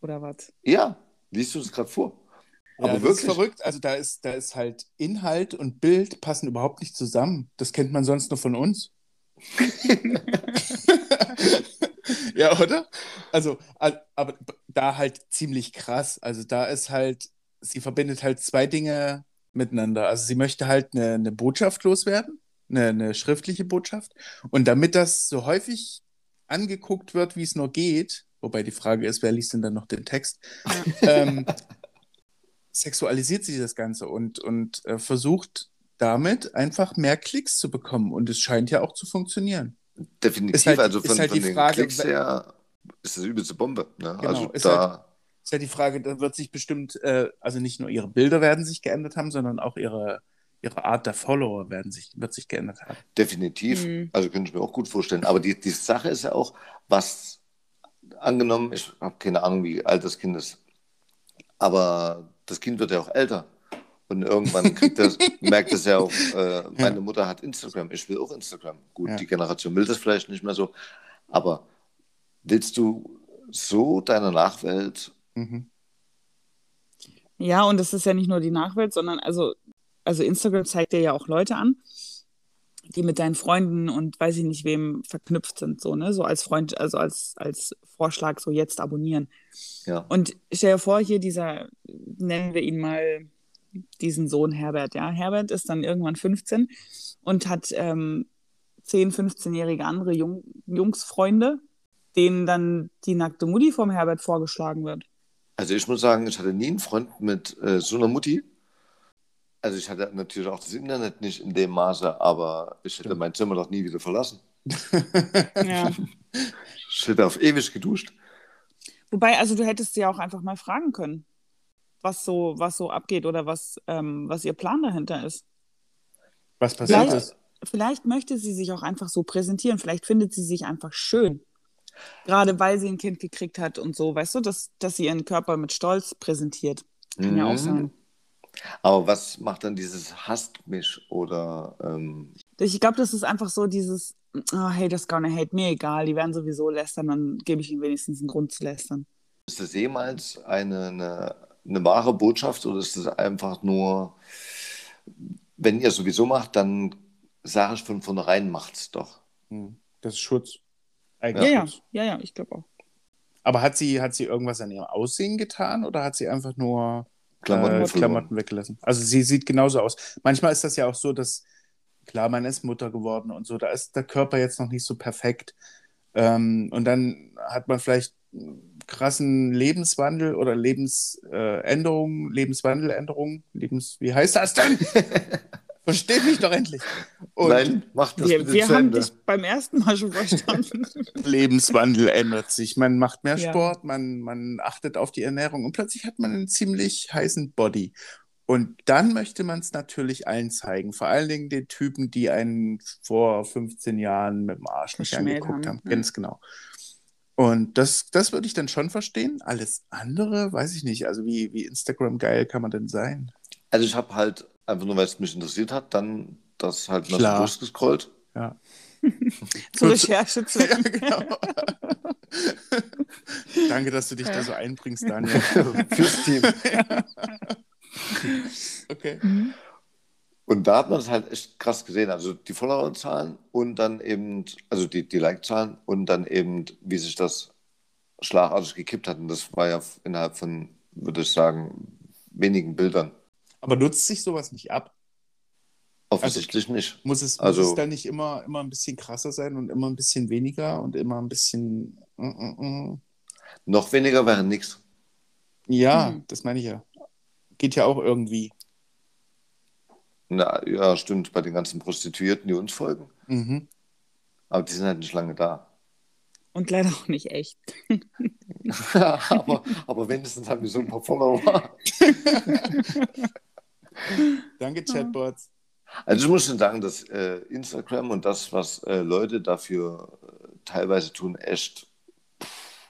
oder was? Ja, liest du das gerade vor? Ja, Aber das wirklich. ist verrückt. Also da ist, da ist halt Inhalt und Bild passen überhaupt nicht zusammen. Das kennt man sonst nur von uns. [laughs] ja, oder? Also, al- aber da halt ziemlich krass. Also da ist halt, sie verbindet halt zwei Dinge miteinander. Also sie möchte halt eine, eine Botschaft loswerden, eine, eine schriftliche Botschaft. Und damit das so häufig angeguckt wird, wie es nur geht, wobei die Frage ist, wer liest denn dann noch den Text? [laughs] ähm, sexualisiert sie das Ganze und, und äh, versucht damit einfach mehr Klicks zu bekommen. Und es scheint ja auch zu funktionieren. Definitiv, Ist halt- also ist von, halt von die den Frage, Klicks her ist das übelste Bombe. Ne? Genau, also ist da, Ist ja die Frage, da wird sich bestimmt, äh, also nicht nur ihre Bilder werden sich geändert haben, sondern auch ihre, ihre Art der Follower werden sich, wird sich geändert haben. definitiv, Mhm. also könnte ich mir auch gut vorstellen. Aber die, die Sache ist ja auch, was angenommen, ich habe keine Ahnung, wie alt das Kind ist, aber das Kind wird ja auch älter. Und irgendwann kriegt das, [laughs] merkt es ja auch, äh, meine Mutter hat Instagram, ich will auch Instagram. Gut, Ja. die Generation will das vielleicht nicht mehr so, aber willst du so deiner Nachwelt Mhm. Ja, und das ist ja nicht nur die Nachwelt, sondern also, also Instagram zeigt dir ja auch Leute an, die mit deinen Freunden und weiß ich nicht wem verknüpft sind, so, ne? So als Freund, also als, als Vorschlag, so jetzt abonnieren. ja, Und stell dir vor, hier dieser, nennen wir ihn mal diesen Sohn Herbert, ja. Herbert ist dann irgendwann 15 und hat ähm, 10, 15-jährige andere Jung, Jungsfreunde, denen dann die nackte Mutti vom Herbert vorgeschlagen wird. Also ich muss sagen, ich hatte nie einen Freund mit äh, so einer Mutti. Also ich hatte natürlich auch das Internet nicht in dem Maße, aber ich hätte Stimmt. mein Zimmer doch nie wieder verlassen. [laughs] Ja. Ich hätte auf ewig geduscht. Wobei, also du hättest sie ja auch einfach mal fragen können, was so, was so abgeht oder was, ähm, was ihr Plan dahinter ist. Was passiert Vielleicht- ist? Vielleicht möchte sie sich auch einfach so präsentieren. Vielleicht findet sie sich einfach schön. Gerade weil sie ein Kind gekriegt hat und so, weißt du, dass, dass sie ihren Körper mit Stolz präsentiert. Kann ja auch Mhm. sein. Aber was macht dann dieses hasst mich oder ähm, Ich glaube, das ist einfach so dieses, oh, haters gonna hate, mir egal, die werden sowieso lästern, dann gebe ich ihnen wenigstens einen Grund zu lästern. ist das jemals eine, eine, eine wahre Botschaft oder ist das einfach nur, wenn ihr sowieso macht, dann sage ich von vornherein, macht's doch. Hm, Das ist Schutz. Ja, Eigentlich ja, Schutz. ja, ja, ich glaube auch. Aber hat sie, hat sie irgendwas an ihrem Aussehen getan oder hat sie einfach nur Klamotten äh. Klamotten weggelassen? Also sie sieht genauso aus. Manchmal ist das ja auch so, dass, klar, man ist Mutter geworden und so, da ist der Körper jetzt noch nicht so perfekt. Ähm, und dann hat man vielleicht einen krassen Lebenswandel oder Lebensänderungen, Lebenswandeländerungen, Lebens, wie heißt das denn? [laughs] Versteht mich doch endlich. Und Nein, macht das Wir, bitte wir zu haben dich beim ersten Mal schon verstanden. [laughs] Lebenswandel ändert sich. Man macht mehr Ja. Sport, man, man achtet auf die Ernährung und plötzlich hat man einen ziemlich heißen Body. Und dann möchte man es natürlich allen zeigen. Vor allen Dingen den Typen, die einen vor 15 Jahren mit dem Arsch nicht angeguckt haben, haben. ja. Ganz genau. Und das, das würde ich dann schon verstehen. Alles andere weiß ich nicht. Also wie, wie Instagram geil kann man denn sein? Also ich habe halt, einfach nur weil es mich interessiert hat, dann das halt mal so Klar. durchgescrollt. Ja. [laughs] Zur Recherche zu. [laughs] ja, genau. [laughs] Danke, dass du dich da so einbringst, Daniel. Fürs Team. Okay. Und da hat man es halt echt krass gesehen. Also die Followerzahlen und dann eben, also die, die Like-Zahlen und dann eben, wie sich das schlagartig gekippt hat. Und das war ja innerhalb von, würde ich sagen, wenigen Bildern. Aber nutzt sich sowas nicht ab? Offensichtlich nicht. Muss es, Also- muss es dann nicht immer, immer ein bisschen krasser sein und immer ein bisschen weniger und immer ein bisschen. mm, mm, mm. Noch weniger wäre nichts. Ja, Hm. das meine ich ja. Geht ja auch irgendwie. Na, ja, stimmt, bei den ganzen Prostituierten, die uns folgen. Mhm. Aber die sind halt nicht lange da. Und leider auch nicht echt. [laughs] aber, aber wenigstens haben wir so ein paar Follower. [laughs] Danke, Chatbots. Also ich muss schon sagen, dass äh, Instagram und das, was äh, Leute dafür äh, teilweise tun, echt pff,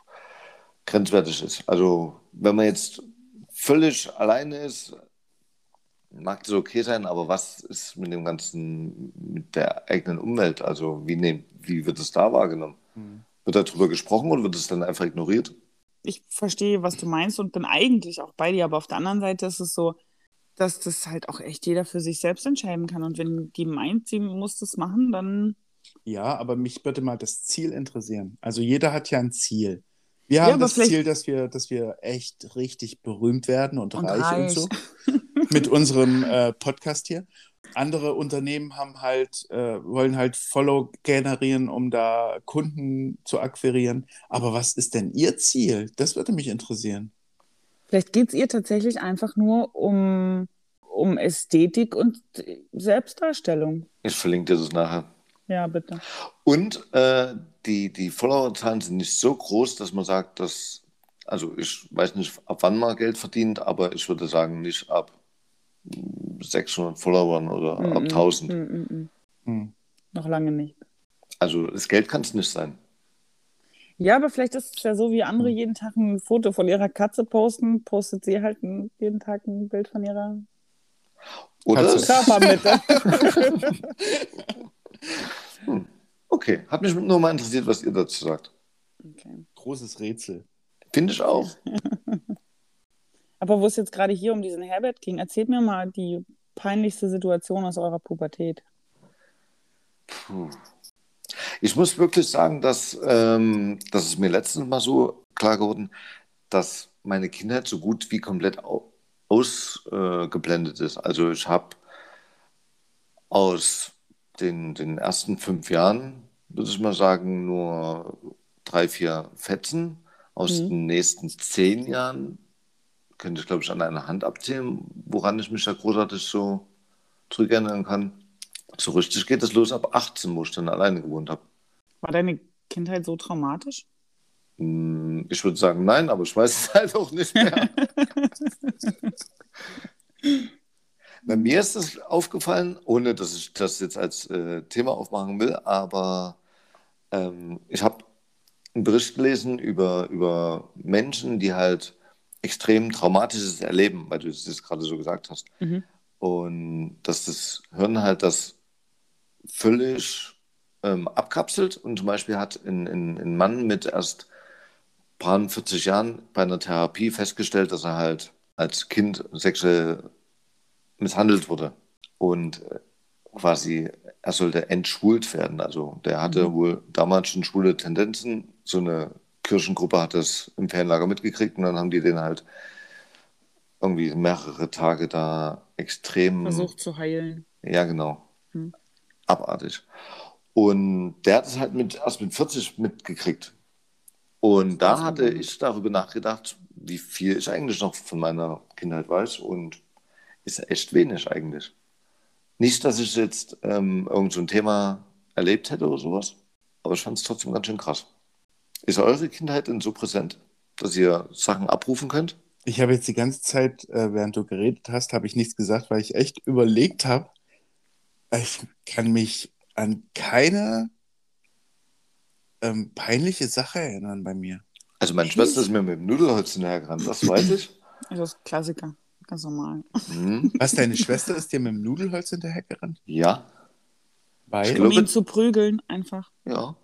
grenzwertig ist. Also wenn man jetzt völlig alleine ist, mag das okay sein, aber was ist mit dem ganzen, mit der eigenen Umwelt? Also wie, nehm, wie wird es da wahrgenommen? Mhm. Wird darüber gesprochen oder wird es dann einfach ignoriert? ich verstehe, was du meinst und bin eigentlich auch bei dir, aber auf der anderen Seite ist es so, dass das halt auch echt jeder für sich selbst entscheiden kann. Und wenn die meint, sie muss das machen, dann. Ja, aber mich würde mal das Ziel interessieren. Also jeder hat ja ein Ziel. Wir haben das Ziel, dass wir, dass wir echt richtig berühmt werden und, und reich, reich, und so [laughs] mit unserem äh, Podcast hier. Andere Unternehmen haben halt, äh, wollen halt Follow generieren, um da Kunden zu akquirieren. Aber was ist denn Ihr Ziel? Das würde mich interessieren. Vielleicht geht es ihr tatsächlich einfach nur um, um Ästhetik und Selbstdarstellung. Ich verlinke dir das nachher. Ja, bitte. Und äh, die, die Followerzahlen sind nicht so groß, dass man sagt, dass, also ich weiß nicht, ab wann man Geld verdient, aber ich würde sagen, nicht ab 600 Followern oder mm -mm, ab 1000. Mm hm. Noch lange nicht. Also das Geld kann es nicht sein. Ja, aber vielleicht ist es ja so, wie andere hm. jeden Tag ein Foto von ihrer Katze posten, postet sie halt jeden Tag ein Bild von ihrer Oder Körpermitte. [laughs] hm. Okay, hat mich nur mal interessiert, was ihr dazu sagt. Okay. Großes Rätsel. Finde ich auch. [laughs] aber wo es jetzt gerade hier um diesen Herbert ging, erzählt mir mal die peinlichste Situation aus eurer Pubertät. Puh. Ich muss wirklich sagen, dass, ähm, das ist mir letztens mal so klar geworden, dass meine Kindheit so gut wie komplett ausgeblendet äh, ist. Also ich habe aus den, den ersten fünf Jahren, würde ich mal sagen, nur drei, vier Fetzen. Aus mhm. den nächsten zehn Jahren könnte ich, glaube ich, an einer Hand abzählen, woran ich mich da großartig so zurückerinnern kann. So richtig geht es los ab 18, wo ich dann alleine gewohnt habe. War deine Kindheit so traumatisch? Hm, ich würde sagen nein, aber ich weiß es [laughs] halt auch nicht mehr. [laughs] Bei mir ist es aufgefallen, ohne dass ich das jetzt als äh, Thema aufmachen will, aber ähm, ich habe einen Bericht gelesen über, über Menschen, die halt extrem Traumatisches erleben, weil du es gerade so gesagt hast. Mhm. Und dass das Hirn halt das völlig ähm, abkapselt und zum Beispiel hat ein, ein, ein Mann mit erst paar 40 Jahren bei einer Therapie festgestellt, dass er halt als Kind sexuell misshandelt wurde und äh, quasi er sollte entschwult werden. Also der hatte mhm. wohl damals schon schwule Tendenzen. So eine Kirchengruppe hat das im Ferienlager mitgekriegt und dann haben die den halt irgendwie mehrere Tage da extrem versucht zu heilen. Ja, genau. Mhm. Abartig. Und der hat es halt mit, erst mit 40 mitgekriegt. Und da hatte ich darüber nachgedacht, wie viel ich eigentlich noch von meiner Kindheit weiß. Und ist echt wenig eigentlich. Nicht, dass ich jetzt ähm, irgend so ein Thema erlebt hätte oder sowas, aber ich fand es trotzdem ganz schön krass. Ist eure Kindheit denn so präsent, dass ihr Sachen abrufen könnt? Ich habe jetzt die ganze Zeit, äh, während du geredet hast, habe ich nichts gesagt, weil ich echt überlegt habe. Ich kann mich an keine ähm, peinliche Sache erinnern bei mir. Also meine Schwester ist mir mit dem Nudelholz hinterhergerannt, das weiß ich. [laughs] Das ist Klassiker, ganz normal. Mhm. [laughs] Was, deine Schwester ist dir mit dem Nudelholz hinterhergerannt? Ja. Weil? Um ihn zu prügeln, einfach. Ja.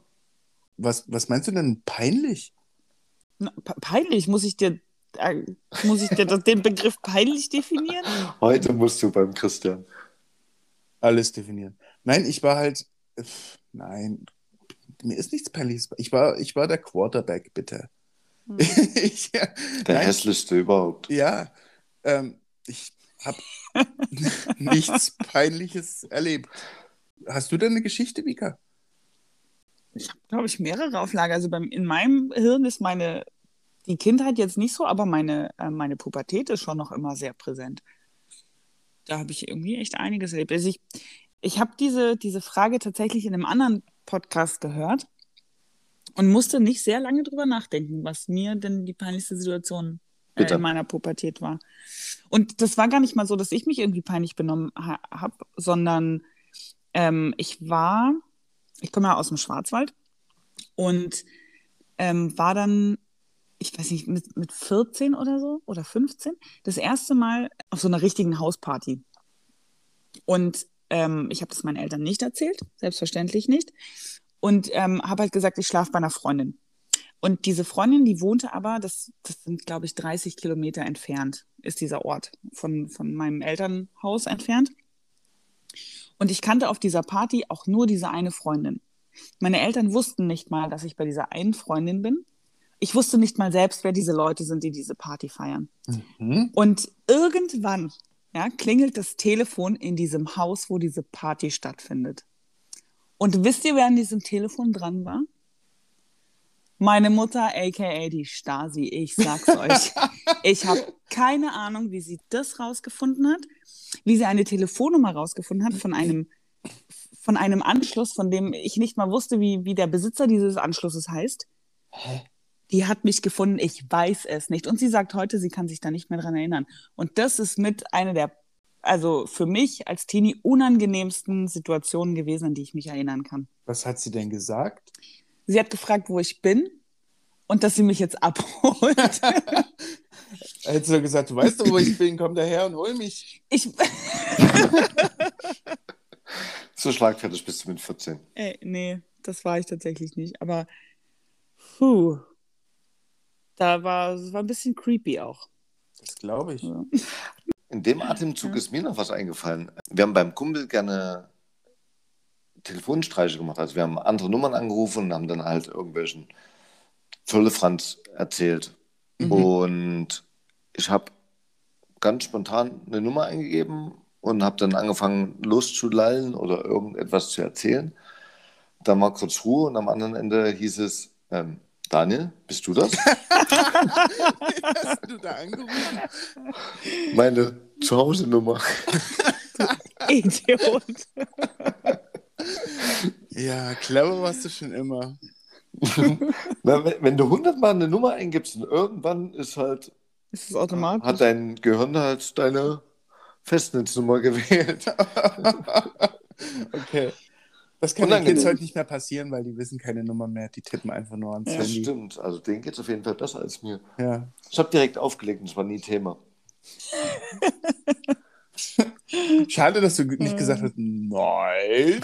Was, was meinst du denn peinlich? Na, peinlich? Muss ich dir, äh, muss ich dir den Begriff peinlich definieren? Heute musst du beim Christian. Alles definieren. Nein, ich war halt. Nein, mir ist nichts Peinliches. Ich war, ich war der Quarterback, bitte. Hm. [laughs] ich, ja, der nein, hässlichste überhaupt. Ja, ähm, ich habe [laughs] nichts Peinliches erlebt. Hast du denn eine Geschichte, Mika? Ich habe, glaube ich, mehrere Auflagen. Also beim, in meinem Hirn ist meine, die Kindheit jetzt nicht so, aber meine, äh, meine Pubertät ist schon noch immer sehr präsent. Da habe ich irgendwie echt einiges erlebt. Also ich, ich habe diese, diese Frage tatsächlich in einem anderen Podcast gehört und musste nicht sehr lange drüber nachdenken, was mir denn die peinlichste Situation äh, in meiner Pubertät war. Und das war gar nicht mal so, dass ich mich irgendwie peinlich benommen ha habe, sondern ähm, ich war, ich komme ja aus dem Schwarzwald und ähm, war dann, ich weiß nicht, mit, mit 14 oder so oder 15, das erste Mal auf so einer richtigen Hausparty. Und ähm, ich habe das meinen Eltern nicht erzählt, selbstverständlich nicht. Und ähm, habe halt gesagt, ich schlafe bei einer Freundin. Und diese Freundin, die wohnte aber, das, das sind, glaube ich, 30 Kilometer entfernt, ist dieser Ort von, von meinem Elternhaus entfernt. Und ich kannte auf dieser Party auch nur diese eine Freundin. Meine Eltern wussten nicht mal, dass ich bei dieser einen Freundin bin. Ich wusste nicht mal selbst, wer diese Leute sind, die diese Party feiern. Mhm. Und irgendwann ja, klingelt das Telefon in diesem Haus, wo diese Party stattfindet. Und wisst ihr, wer an diesem Telefon dran war? Meine Mutter, aka die Stasi, ich sag's euch. [laughs] Ich habe keine Ahnung, wie sie das rausgefunden hat, wie sie eine Telefonnummer rausgefunden hat von einem, von einem Anschluss, von dem ich nicht mal wusste, wie, wie der Besitzer dieses Anschlusses heißt. Hä? Die hat mich gefunden, ich weiß es nicht. Und sie sagt heute, sie kann sich da nicht mehr dran erinnern. Und das ist mit einer der, also für mich als Teenie unangenehmsten Situationen gewesen, an die ich mich erinnern kann. Was hat sie denn gesagt? Sie hat gefragt, wo ich bin und dass sie mich jetzt abholt. [laughs] [laughs] Hättest du gesagt, du weißt doch, wo ich bin, komm daher und hol mich. Ich, [laughs] So schlagfertig bist du mit 14. Ey, nee, das war ich tatsächlich nicht. Aber puh, da war es war ein bisschen creepy auch. Das glaube ich. Ja. In dem Atemzug ist mir noch was eingefallen. Wir haben beim Kumpel gerne Telefonstreiche gemacht. Also wir haben andere Nummern angerufen und haben dann halt irgendwelchen Völlefranz erzählt. Und ich habe ganz spontan eine Nummer eingegeben und habe dann angefangen loszulallen oder irgendetwas zu erzählen. Dann war kurz Ruhe und am anderen Ende hieß es, ähm, Daniel, bist du das? [laughs] Hast du da angerufen? Meine Zuhause-Nummer. [laughs] Idiot. Ja, clever warst du schon immer. [laughs] Na, wenn, wenn du hundertmal eine Nummer eingibst und irgendwann ist halt, Ist es automatisch? hat dein Gehirn halt deine Festnetznummer gewählt. [laughs] Okay. Das kann den. Kids heute nicht mehr passieren, weil die wissen keine Nummer mehr. Die tippen einfach nur ans Ja, Das Handy. stimmt. Also denen geht es auf jeden Fall besser als mir. Ja. Ich habe direkt aufgelegt und es war nie Thema. [laughs] Schade, dass du nicht gesagt hast, nein,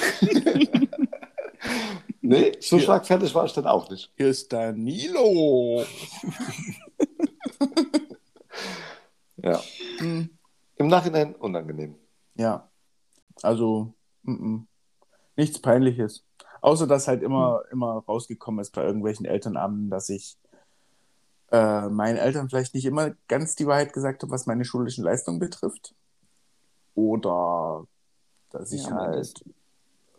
Nee, so Ja. schlagfertig war ich dann auch nicht. hier ist Danilo. [laughs] Ja. Hm. Im Nachhinein unangenehm. Ja, also mm -mm. nichts Peinliches. Außer, dass halt immer, immer rausgekommen ist bei irgendwelchen Elternabenden, dass ich äh, meinen Eltern vielleicht nicht immer ganz die Wahrheit gesagt habe, was meine schulischen Leistungen betrifft. Oder dass ich Ja, halt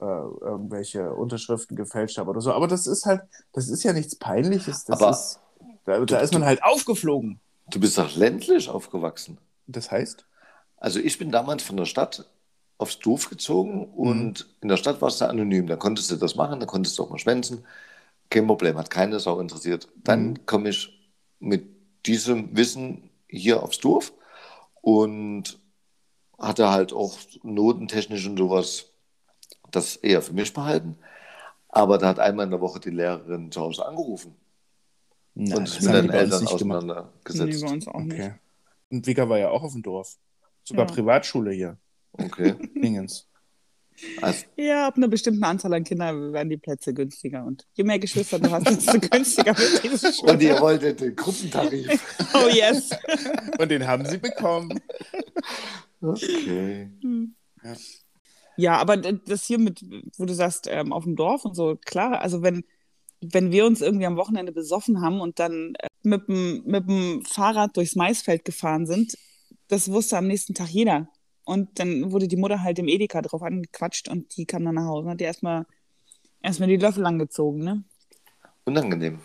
äh, irgendwelche Unterschriften gefälscht habe oder so. Aber das ist halt, das ist ja nichts Peinliches. Das Aber- ist, da, da ist man halt aufgeflogen. Du bist doch ländlich aufgewachsen. Das heißt? Also ich bin damals von der Stadt aufs Dorf gezogen und in der Stadt warst du anonym. Da konntest du das machen, da konntest du auch mal schwänzen. Kein Problem, hat keine Sau interessiert. Dann Mhm. komme ich mit diesem Wissen hier aufs Dorf und hatte halt auch notentechnisch und sowas das eher für mich behalten. Aber da hat einmal in der Woche die Lehrerin zu Hause angerufen Nein, und sich mit uns Eltern. Nee, auseinandergesetzt. bei uns auch nicht. Okay. Und Vika war ja auch auf dem Dorf. Sogar Ja. Privatschule hier. Okay. [laughs] Dingens. Also, Ja, ab einer bestimmten Anzahl an Kindern werden die Plätze günstiger. Und je mehr Geschwister du hast, desto [laughs] günstiger wird diese Schule. und ihr wolltet den Gruppentarif. [laughs] Oh yes. Und den haben sie bekommen. Okay. Ja, aber d- das hier mit, wo du sagst, ähm, auf dem Dorf und so, klar, also wenn, wenn wir uns irgendwie am Wochenende besoffen haben und dann äh, mit dem, mit dem Fahrrad durchs Maisfeld gefahren sind, das wusste am nächsten Tag jeder. Und dann wurde die Mutter halt im Edeka drauf angequatscht und die kam dann nach Hause und hat die erstmal erstmal die Löffel angezogen, ne? Unangenehm.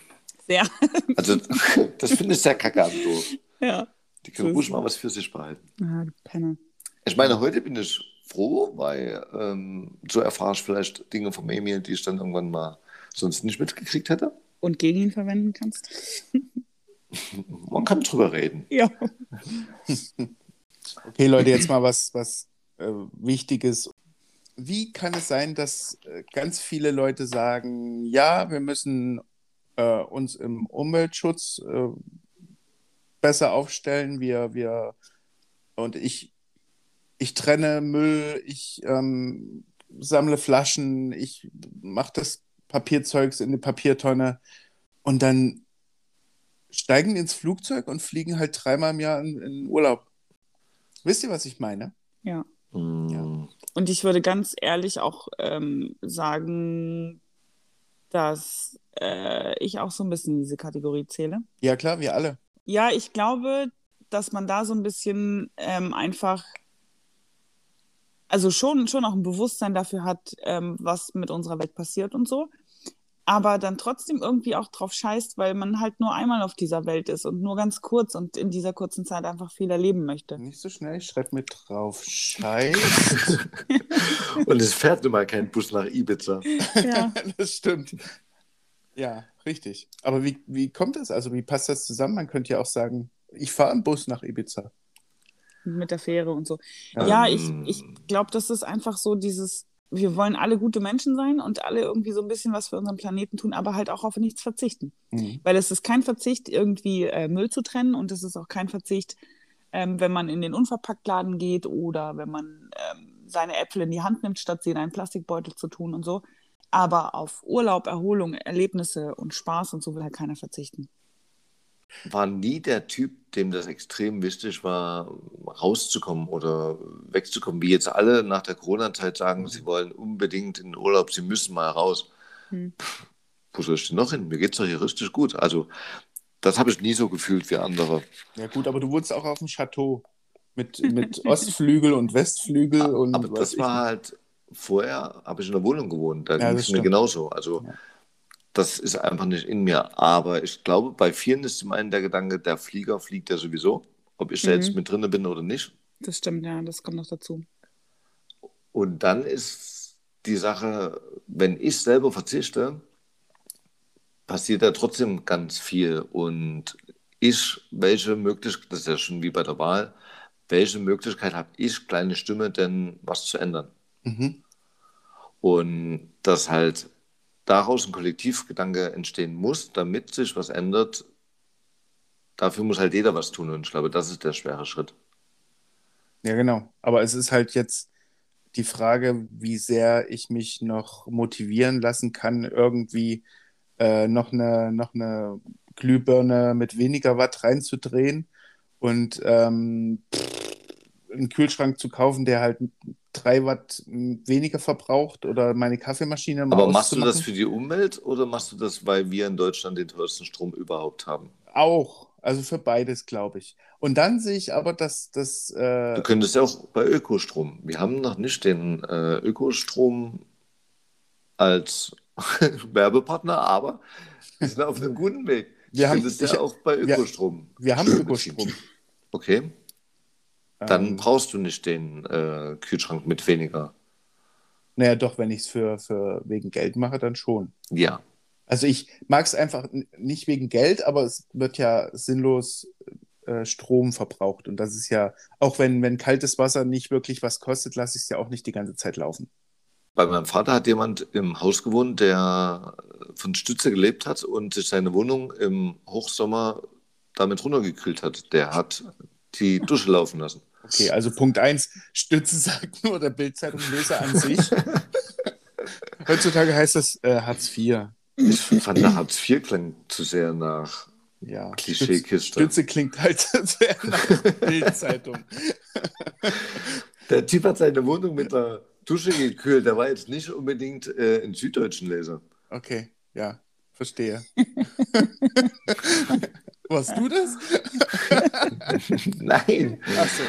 Sehr. [laughs] Also, [laughs] das finde ich sehr kacke am Dorf. Ja. Die können ruhig mal was für sich behalten. Ah, Penner. Ich meine, heute bin ich froh, weil ähm, so erfahre ich vielleicht Dinge vom Emil, die ich dann irgendwann mal sonst nicht mitgekriegt hätte. Und gegen ihn verwenden kannst. [laughs] Man kann drüber reden. [laughs] Ja. [laughs] Okay, Leute, jetzt mal was, was äh, Wichtiges. Wie kann es sein, dass äh, ganz viele Leute sagen, ja, wir müssen äh, uns im Umweltschutz äh, besser aufstellen, wir, wir und ich, ich trenne Müll, ich ähm, sammle Flaschen, ich mache das Papierzeugs in die Papiertonne und dann steigen ins Flugzeug und fliegen halt dreimal im Jahr in, in Urlaub. Wisst ihr, was ich meine? Ja. Mm, Und ich würde ganz ehrlich auch ähm, sagen, dass äh, ich auch so ein bisschen in diese Kategorie zähle. Ja, klar, wir alle. Ja, ich glaube, dass man da so ein bisschen ähm, einfach, also schon, schon auch ein Bewusstsein dafür hat, ähm, was mit unserer Welt passiert und so. Aber dann trotzdem irgendwie auch drauf scheißt, weil man halt nur einmal auf dieser Welt ist und nur ganz kurz und in dieser kurzen Zeit einfach viel erleben möchte. Nicht so schnell, ich schreibe mit drauf. Scheiße. [laughs] Und es fährt immer kein Bus nach Ibiza. Ja. [laughs] das stimmt. Ja, richtig. Aber wie, wie kommt das? Also, wie passt das zusammen? Man könnte ja auch sagen, ich fahre im Bus nach Ibiza. Mit der Fähre und so. Ja. Ja, ich, ich glaube, das ist einfach so dieses, wir wollen alle gute Menschen sein und alle irgendwie so ein bisschen was für unseren Planeten tun, aber halt auch auf nichts verzichten. Mhm. Weil es ist kein Verzicht, irgendwie äh, Müll zu trennen und es ist auch kein Verzicht, ähm, wenn man in den Unverpacktladen geht oder wenn man ähm, seine Äpfel in die Hand nimmt, statt sie in einen Plastikbeutel zu tun und so. Aber auf Urlaub, Erholung, Erlebnisse und Spaß und so will halt keiner verzichten. War nie der Typ, dem das extrem wichtig war, rauszukommen oder wegzukommen, wie jetzt alle nach der Corona-Zeit sagen, sie wollen unbedingt in den Urlaub, sie müssen mal raus. Hm. Pff, Wo soll ich denn noch hin? Mir geht es doch hier richtig gut. Also, das habe ich nie so gefühlt wie andere. Ja, gut, aber du wohnst auch auf dem Chateau. Mit, [laughs] mit Ostflügel und Westflügel und Aber was das war halt, vorher habe ich in der Wohnung gewohnt, da Ja, ging es mir genauso. Also, Ja. Das ist einfach nicht in mir. Aber ich glaube, bei vielen ist zum einen der Gedanke, der Flieger fliegt ja sowieso, ob ich da Mhm. jetzt mit drinne bin oder nicht. Das stimmt, ja, das kommt noch dazu. Und dann ist die Sache, wenn ich selber verzichte, passiert da trotzdem ganz viel. Und ich, welche Möglichkeit, das ist ja schon wie bei der Wahl, welche Möglichkeit habe ich, kleine Stimme, denn was zu ändern? Mhm. Und dass halt daraus ein Kollektivgedanke entstehen muss, damit sich was ändert, dafür muss halt jeder was tun. Und ich glaube, das ist der schwere Schritt. Ja, genau. Aber es ist halt jetzt die Frage, wie sehr ich mich noch motivieren lassen kann, irgendwie äh, noch eine, noch eine Glühbirne mit weniger Watt reinzudrehen und ähm, einen Kühlschrank zu kaufen, der halt drei Watt weniger verbraucht oder meine Kaffeemaschine mal Aber machst du das für die Umwelt oder machst du das, weil wir in Deutschland den teuersten Strom überhaupt haben? Auch. Also für beides, glaube ich. Und dann sehe ich aber, dass das. Äh, Du könntest ja auch bei Ökostrom. Wir haben noch nicht den äh, Ökostrom als [laughs] Werbepartner, aber wir sind auf einem guten Weg. Wir du haben- könntest ja auch bei wir- Ökostrom. wir haben Ökostrom. Okay, dann ähm, brauchst du nicht den äh, Kühlschrank mit weniger. Naja, doch, wenn ich es für, für wegen Geld mache, dann schon. Ja, Also ich mag es einfach nicht wegen Geld, aber es wird ja sinnlos äh, Strom verbraucht. Und das ist ja, auch wenn, wenn kaltes Wasser nicht wirklich was kostet, lasse ich es ja auch nicht die ganze Zeit laufen. bei meinem Vater hat jemand im Haus gewohnt, der von Stütze gelebt hat und sich seine Wohnung im Hochsommer damit runtergekühlt hat. Der hat die Dusche laufen lassen. Okay, also Punkt 1, Stütze sagt nur der Bildzeitung-Leser an sich. [laughs] Heutzutage heißt das äh, Hartz IV. Ich fand, der Hartz IV klang zu sehr nach Ja, Klischeekiste. Stütze, Stütze klingt halt sehr nach Bildzeitung. [laughs] Der Typ hat seine Wohnung mit der Dusche gekühlt. Der war jetzt nicht unbedingt äh, ein süddeutschen Leser. Okay, ja, verstehe. [laughs] Warst du das? [laughs] Nein, Achso,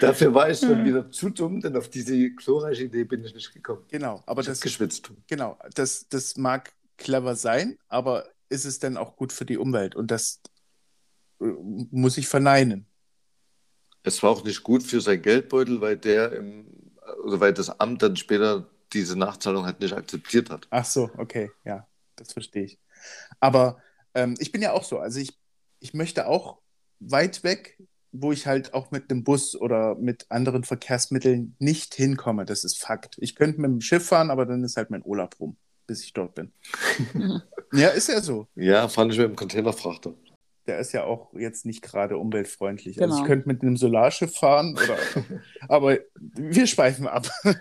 dafür war ich schon wieder zu dumm, denn auf diese glorreiche Idee bin ich nicht gekommen. genau. Aber Ich das, geschwitzt. genau, das, das mag clever sein, aber ist es denn auch gut für die Umwelt? Und das äh, muss ich verneinen. Es war auch nicht gut für sein Geldbeutel, weil der im, also weil das Amt dann später diese Nachzahlung halt nicht akzeptiert hat. Ach so, okay, ja, das verstehe ich. Aber ähm, ich bin ja auch so, also ich, ich möchte auch weit weg, wo ich halt auch mit einem Bus oder mit anderen Verkehrsmitteln nicht hinkomme. Das ist Fakt. Ich könnte mit dem Schiff fahren, aber dann ist halt mein Urlaub rum, bis ich dort bin. [laughs] ja, ist ja so. Ja, fand ich mit dem Containerfrachter. Der ist ja auch jetzt nicht gerade umweltfreundlich. Also Genau. ich könnte mit einem Solarschiff fahren, oder, aber wir schweifen ab. [laughs]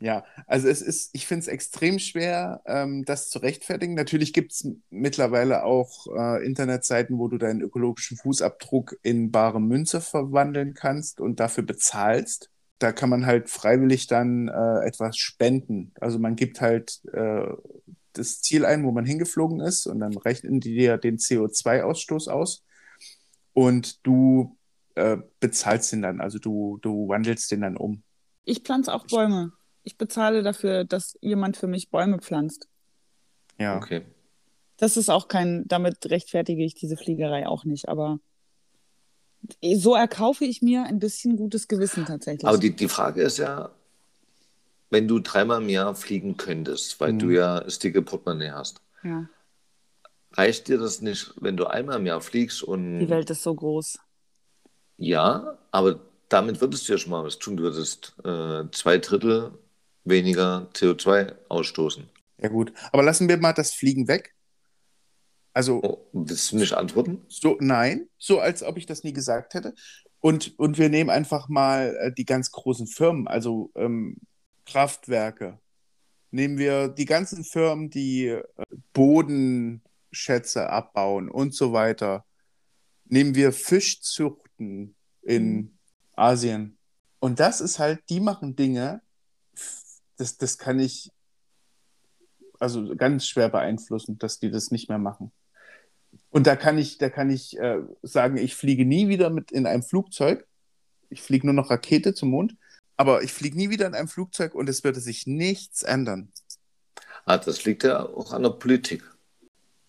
Ja, also es ist, ich finde es extrem schwer, ähm, das zu rechtfertigen. Natürlich gibt es mittlerweile auch äh, Internetseiten, wo du deinen ökologischen Fußabdruck in bare Münze verwandeln kannst und dafür bezahlst. Da kann man halt freiwillig dann äh, etwas spenden. Also man gibt halt äh, das Ziel ein, wo man hingeflogen ist und dann rechnen die dir den CO2-Ausstoß aus und du äh, bezahlst den dann, also du, du wandelst den dann um. Ich pflanze auch Bäume. Ich bezahle dafür, dass jemand für mich Bäume pflanzt. Ja. Okay. Das ist auch kein, damit rechtfertige ich diese Fliegerei auch nicht, aber so erkaufe ich mir ein bisschen gutes Gewissen tatsächlich. Aber die, die Frage ist ja, wenn du dreimal im Jahr fliegen könntest, weil Mhm. du ja das dicke Portemonnaie hast, ja, reicht dir das nicht, wenn du einmal im Jahr fliegst und die Welt ist so groß. ja, aber damit würdest du ja schon mal was tun. Du würdest äh, zwei Drittel weniger CO2 ausstoßen. Ja, gut. Aber lassen wir mal das Fliegen weg. Also, Oh, willst du nicht antworten? so, nein, so als ob ich das nie gesagt hätte. Und, und wir nehmen einfach mal äh, die ganz großen Firmen, also ähm, Kraftwerke. Nehmen wir die ganzen Firmen, die äh, Bodenschätze abbauen und so weiter. Nehmen wir Fischzuchten in Asien. Und das ist halt, die machen Dinge, das, das kann ich also ganz schwer beeinflussen, dass die das nicht mehr machen. Und da kann ich, da kann ich äh, sagen, ich fliege nie wieder mit in einem Flugzeug. Ich fliege nur noch Rakete zum Mond. Aber ich fliege nie wieder in einem Flugzeug und es würde sich nichts ändern. Ah, das liegt ja auch an der Politik.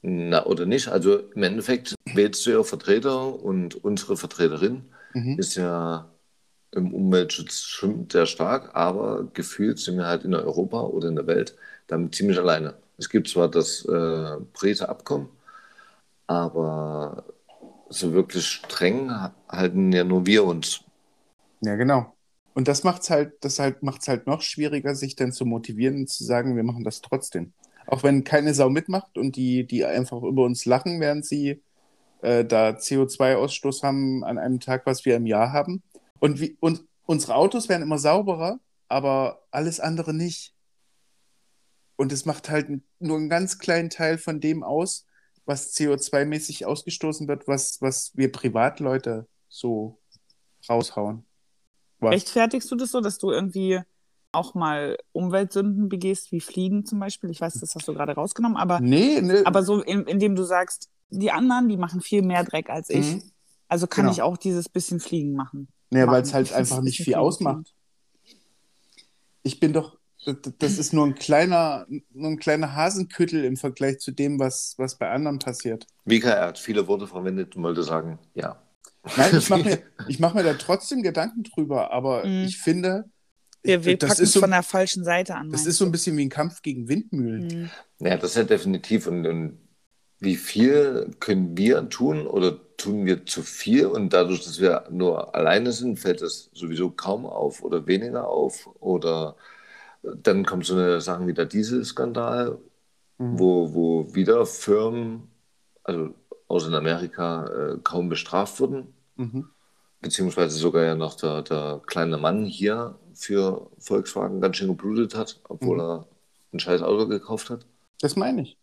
Na, oder nicht? Also im Endeffekt wählst du ja Vertreter und unsere Vertreterin Mhm. ist ja im Umweltschutz schon sehr stark, aber gefühlt sind wir halt in Europa oder in der Welt damit ziemlich alleine. Es gibt zwar das äh, Pariser Abkommen, aber so wirklich streng halten ja nur wir uns. Ja, genau. Und das macht's halt, halt, macht's halt noch schwieriger, sich dann zu motivieren und zu sagen, wir machen das trotzdem. Auch wenn keine Sau mitmacht und die, die einfach über uns lachen, während sie äh, da CO2-Ausstoß haben an einem Tag, was wir im Jahr haben. Und, wie, und unsere Autos werden immer sauberer, aber alles andere nicht. Und es macht halt nur einen ganz kleinen Teil von dem aus, was CO2-mäßig ausgestoßen wird, was, was wir Privatleute so raushauen. Was? Rechtfertigst du das so, dass du irgendwie auch mal Umweltsünden begehst, wie Fliegen zum Beispiel? Ich weiß, das hast du gerade rausgenommen, aber, Nee, nee. aber so, in, indem du sagst, die anderen, die machen viel mehr Dreck als ich. Mhm. Also kann Genau. ich auch dieses bisschen Fliegen machen. Machen. weil es halt einfach ein nicht viel ausmacht. Ich bin doch, das- ist nur ein kleiner, nur ein kleiner Hasenküttel im Vergleich zu dem, was, was bei anderen passiert. Vika, er hat viele Worte verwendet und wollte sagen, ja. Nein, ich mache [laughs] mir, ich mach mir da trotzdem Gedanken drüber, aber Mhm. ich finde, Wir, wir das, packen ist es so, von der falschen Seite an. das ist so ein bisschen wie ein Kampf gegen Windmühlen. Mhm. Ja, das ist ja definitiv. Und, und wie viel können wir tun oder tun wir zu viel? Und dadurch, dass wir nur alleine sind, fällt das sowieso kaum auf oder weniger auf. Oder dann kommt so eine Sache wie der Dieselskandal, Mhm. wo, wo wieder Firmen, also aus in Amerika, äh, kaum bestraft wurden. Mhm. Beziehungsweise sogar ja noch der, der kleine Mann hier für Volkswagen ganz schön geblutet hat, obwohl Mhm. er ein scheiß Auto gekauft hat. Das meine ich.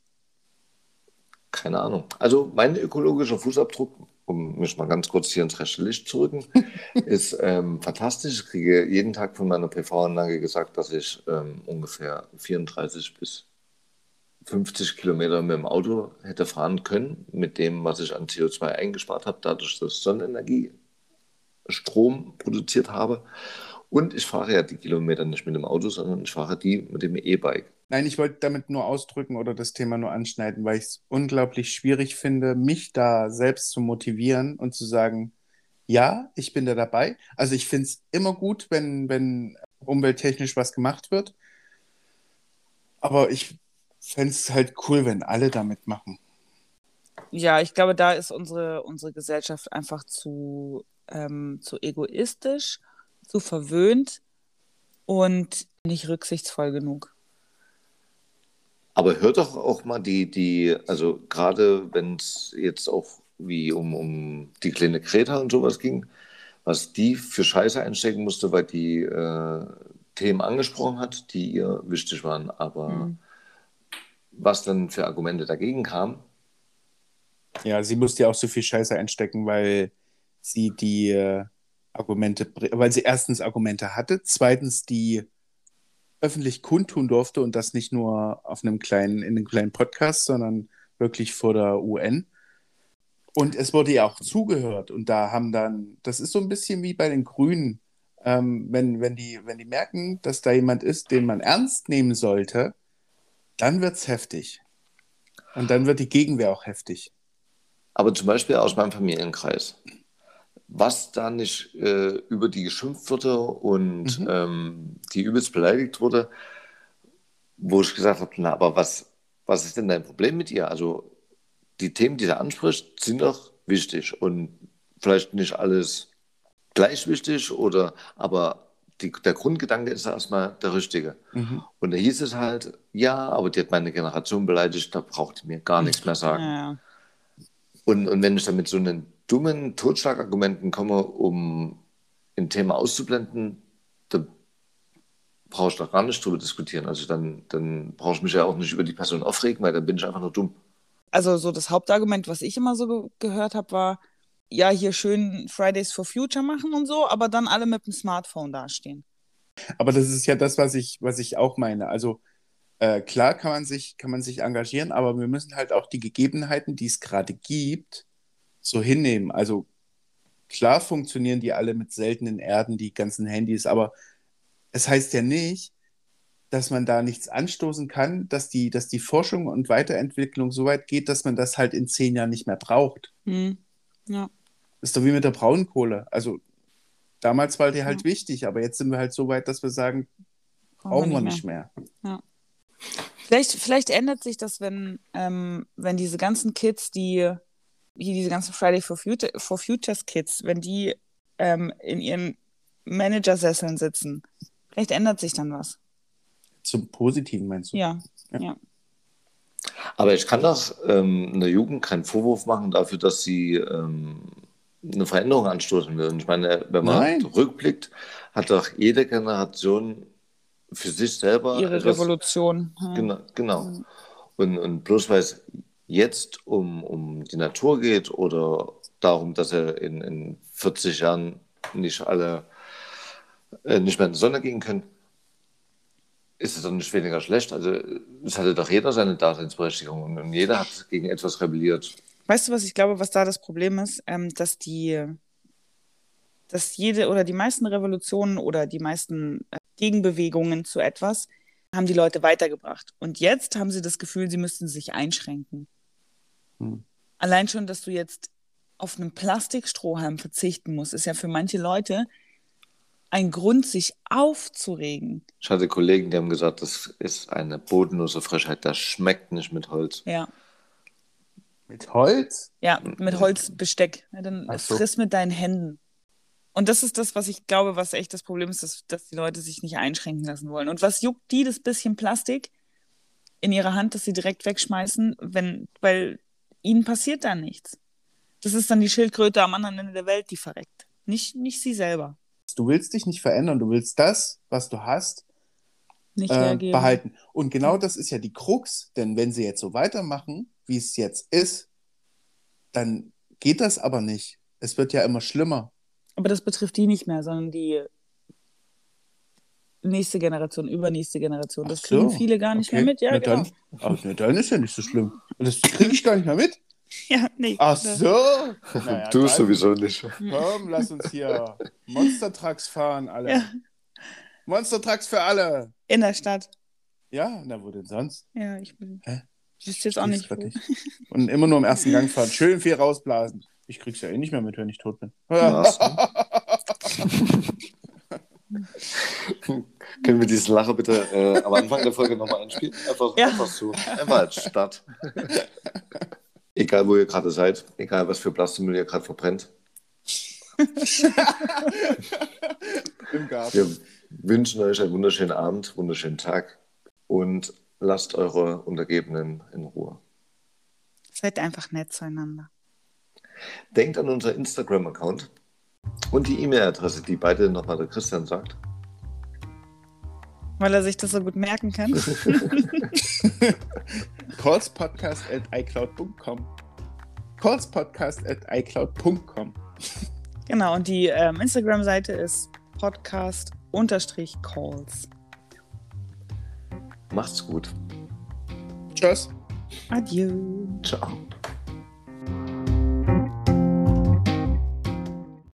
Keine Ahnung. Also mein ökologischer Fußabdruck, um mich mal ganz kurz hier ins rechte Licht zu rücken, [laughs] ist ähm, fantastisch. Ich kriege jeden Tag von meiner PV-Anlage gesagt, dass ich ähm, ungefähr 34 bis 50 Kilometer mit dem Auto hätte fahren können, mit dem, was ich an CO2 eingespart habe, dadurch, dass ich Sonnenenergie Strom produziert habe. Und ich fahre ja die Kilometer nicht mit dem Auto, sondern ich fahre die mit dem E-Bike. Nein, ich wollte damit nur ausdrücken oder das Thema nur anschneiden, weil ich es unglaublich schwierig finde, mich da selbst zu motivieren und zu sagen, ja, ich bin da dabei. Also ich finde es immer gut, wenn, wenn umwelttechnisch was gemacht wird. Aber ich fände es halt cool, wenn alle da mitmachen. Ja, ich glaube, da ist unsere, unsere Gesellschaft einfach zu, ähm, zu egoistisch, zu verwöhnt und nicht rücksichtsvoll genug. Aber hört doch auch mal die, die, also gerade wenn es jetzt auch wie um, um die kleine Greta und sowas ging, was die für Scheiße einstecken musste, weil die äh, Themen angesprochen hat, die ihr wichtig waren, aber Mhm. was dann für Argumente dagegen kamen, Ja, sie musste ja auch so viel Scheiße einstecken, weil sie die äh, Argumente, weil sie erstens Argumente hatte, zweitens die öffentlich kundtun durfte und das nicht nur auf einem kleinen, in einem kleinen Podcast, sondern wirklich vor der UN. Und es wurde ja auch zugehört und da haben dann, das ist so ein bisschen wie bei den Grünen, ähm, wenn, wenn, die, wenn die merken, dass da jemand ist, den man ernst nehmen sollte, dann wird es heftig. Und dann wird die Gegenwehr auch heftig. aber zum Beispiel aus meinem Familienkreis, was da nicht äh, über die geschimpft wurde und Mhm. ähm, die übelst beleidigt wurde, wo ich gesagt habe, na, aber was, was ist denn dein Problem mit ihr? Also die Themen, die er anspricht, sind doch wichtig und vielleicht nicht alles gleich wichtig oder aber die, der Grundgedanke ist erstmal der richtige. Mhm. Und da hieß es halt, ja, aber die hat meine Generation beleidigt, da braucht die mir gar nichts mehr sagen. Ja. Und, und wenn ich dann mit so einen dummen Totschlagargumenten komme, um ein Thema auszublenden, dann brauche ich doch gar nicht drüber diskutieren. Also dann, dann brauche ich mich ja auch nicht über die Person aufregen, weil dann bin ich einfach nur dumm. Also so das Hauptargument, was ich immer so ge gehört habe, war, ja, hier schön Fridays for Future machen und so, aber dann alle mit dem Smartphone dastehen. Aber das ist ja das, was ich, was ich auch meine. Also äh, klar kann man sich, kann man sich engagieren, aber wir müssen halt auch die Gegebenheiten, die es gerade gibt, so hinnehmen. Also klar funktionieren die alle mit seltenen Erden, die ganzen Handys, aber es heißt ja nicht, dass man da nichts anstoßen kann, dass die, dass die Forschung und Weiterentwicklung so weit geht, dass man das halt in zehn Jahren nicht mehr braucht. Hm. Ja. ist doch wie mit der Braunkohle. Also damals war die halt wichtig, aber jetzt sind wir halt so weit, dass wir sagen, brauchen wir nicht mehr. Vielleicht, vielleicht ändert sich das, wenn, ähm, wenn diese ganzen Kids, die hier diese ganzen Friday for, Future, for Futures Kids, wenn die ähm, in ihren Managersesseln sitzen. Vielleicht ändert sich dann was. Zum Positiven meinst du? Ja. Ja. ja. Aber ich kann doch ähm, einer Jugend keinen Vorwurf machen dafür, dass sie ähm, eine Veränderung anstoßen will. Und ich meine, wenn man Nein. rückblickt, hat doch jede Generation für sich selber Ihre etwas- Revolution. Ja. Genau. genau. Und, und bloß weil es jetzt um, um die Natur geht oder darum, dass er in, in 40 Jahren nicht alle äh, nicht mehr in die Sonne gehen können, ist es doch nicht weniger schlecht. Also es hatte doch jeder seine Daseinsberechtigung und, und jeder hat gegen etwas rebelliert. Weißt du, was ich glaube, was da das Problem ist? Ähm, dass die, dass jede oder die meisten Revolutionen oder die meisten äh, Gegenbewegungen zu etwas haben die Leute weitergebracht. Und jetzt haben sie das Gefühl, sie müssten sich einschränken. Hm. Allein schon, dass du jetzt auf einen Plastikstrohhalm verzichten musst, ist ja für manche Leute ein Grund, sich aufzuregen. Ich hatte Kollegen, die haben gesagt, das ist eine bodenlose Frechheit, das schmeckt nicht mit Holz. Ja, Mit Holz? ja, mit Holzbesteck. Ja, dann Ach so. friss mit deinen Händen. Und das ist das, was ich glaube, was echt das Problem ist, dass, dass die Leute sich nicht einschränken lassen wollen. Und was juckt die das bisschen Plastik in ihrer Hand, das sie direkt wegschmeißen, wenn, weil ihnen passiert da nichts. Das ist dann die Schildkröte am anderen Ende der Welt, die verreckt. Nicht, nicht sie selber. Du willst dich nicht verändern, du willst das, was du hast, Nicht äh, behalten. Und genau das ist ja die Krux, denn wenn sie jetzt so weitermachen, wie es jetzt ist, dann geht das aber nicht. Es wird ja immer schlimmer. Aber das betrifft die nicht mehr, sondern die nächste Generation, übernächste Generation. Das Ach kriegen so, viele gar nicht okay. mehr mit. Ja, na, genau. dann, aber, na, dann ist ja nicht so schlimm. Das kriege ich gar nicht mehr mit. [laughs] Ja, nee. Ach so. Naja, du dann- sowieso nicht. Komm, lass uns hier Monster Trucks fahren, alle. Ja, Monster Trucks für alle. in der Stadt. Ja, na, wo denn sonst? Ja, ich bin. Hä? Ich wüsste jetzt auch nicht. Wo. Und immer nur im ersten Gang fahren. Schön viel rausblasen. Ich krieg's ja eh nicht mehr mit, wenn ich tot bin. Ach so. [laughs] [laughs] Können wir diesen Lacher bitte äh, am Anfang der Folge nochmal einspielen? Einfach, Ja. einfach so. Einfach als Start. [laughs] egal, wo ihr gerade seid, egal, was für Plastikmüll ihr gerade verbrennt. [laughs] Im Garten. Wir wünschen euch einen wunderschönen Abend, wunderschönen Tag und lasst eure Untergebenen in Ruhe. Seid einfach nett zueinander. Denkt an unser Instagram-Account und die E-Mail-Adresse, die beide nochmal der Christian sagt. Weil er sich das so gut merken kann. [laughs] callspodcast at icloud.com. Callspodcast at icloud.com. Genau, und die ähm, Instagram-Seite ist podcast-calls. Macht's gut. Tschüss. Adieu. Ciao.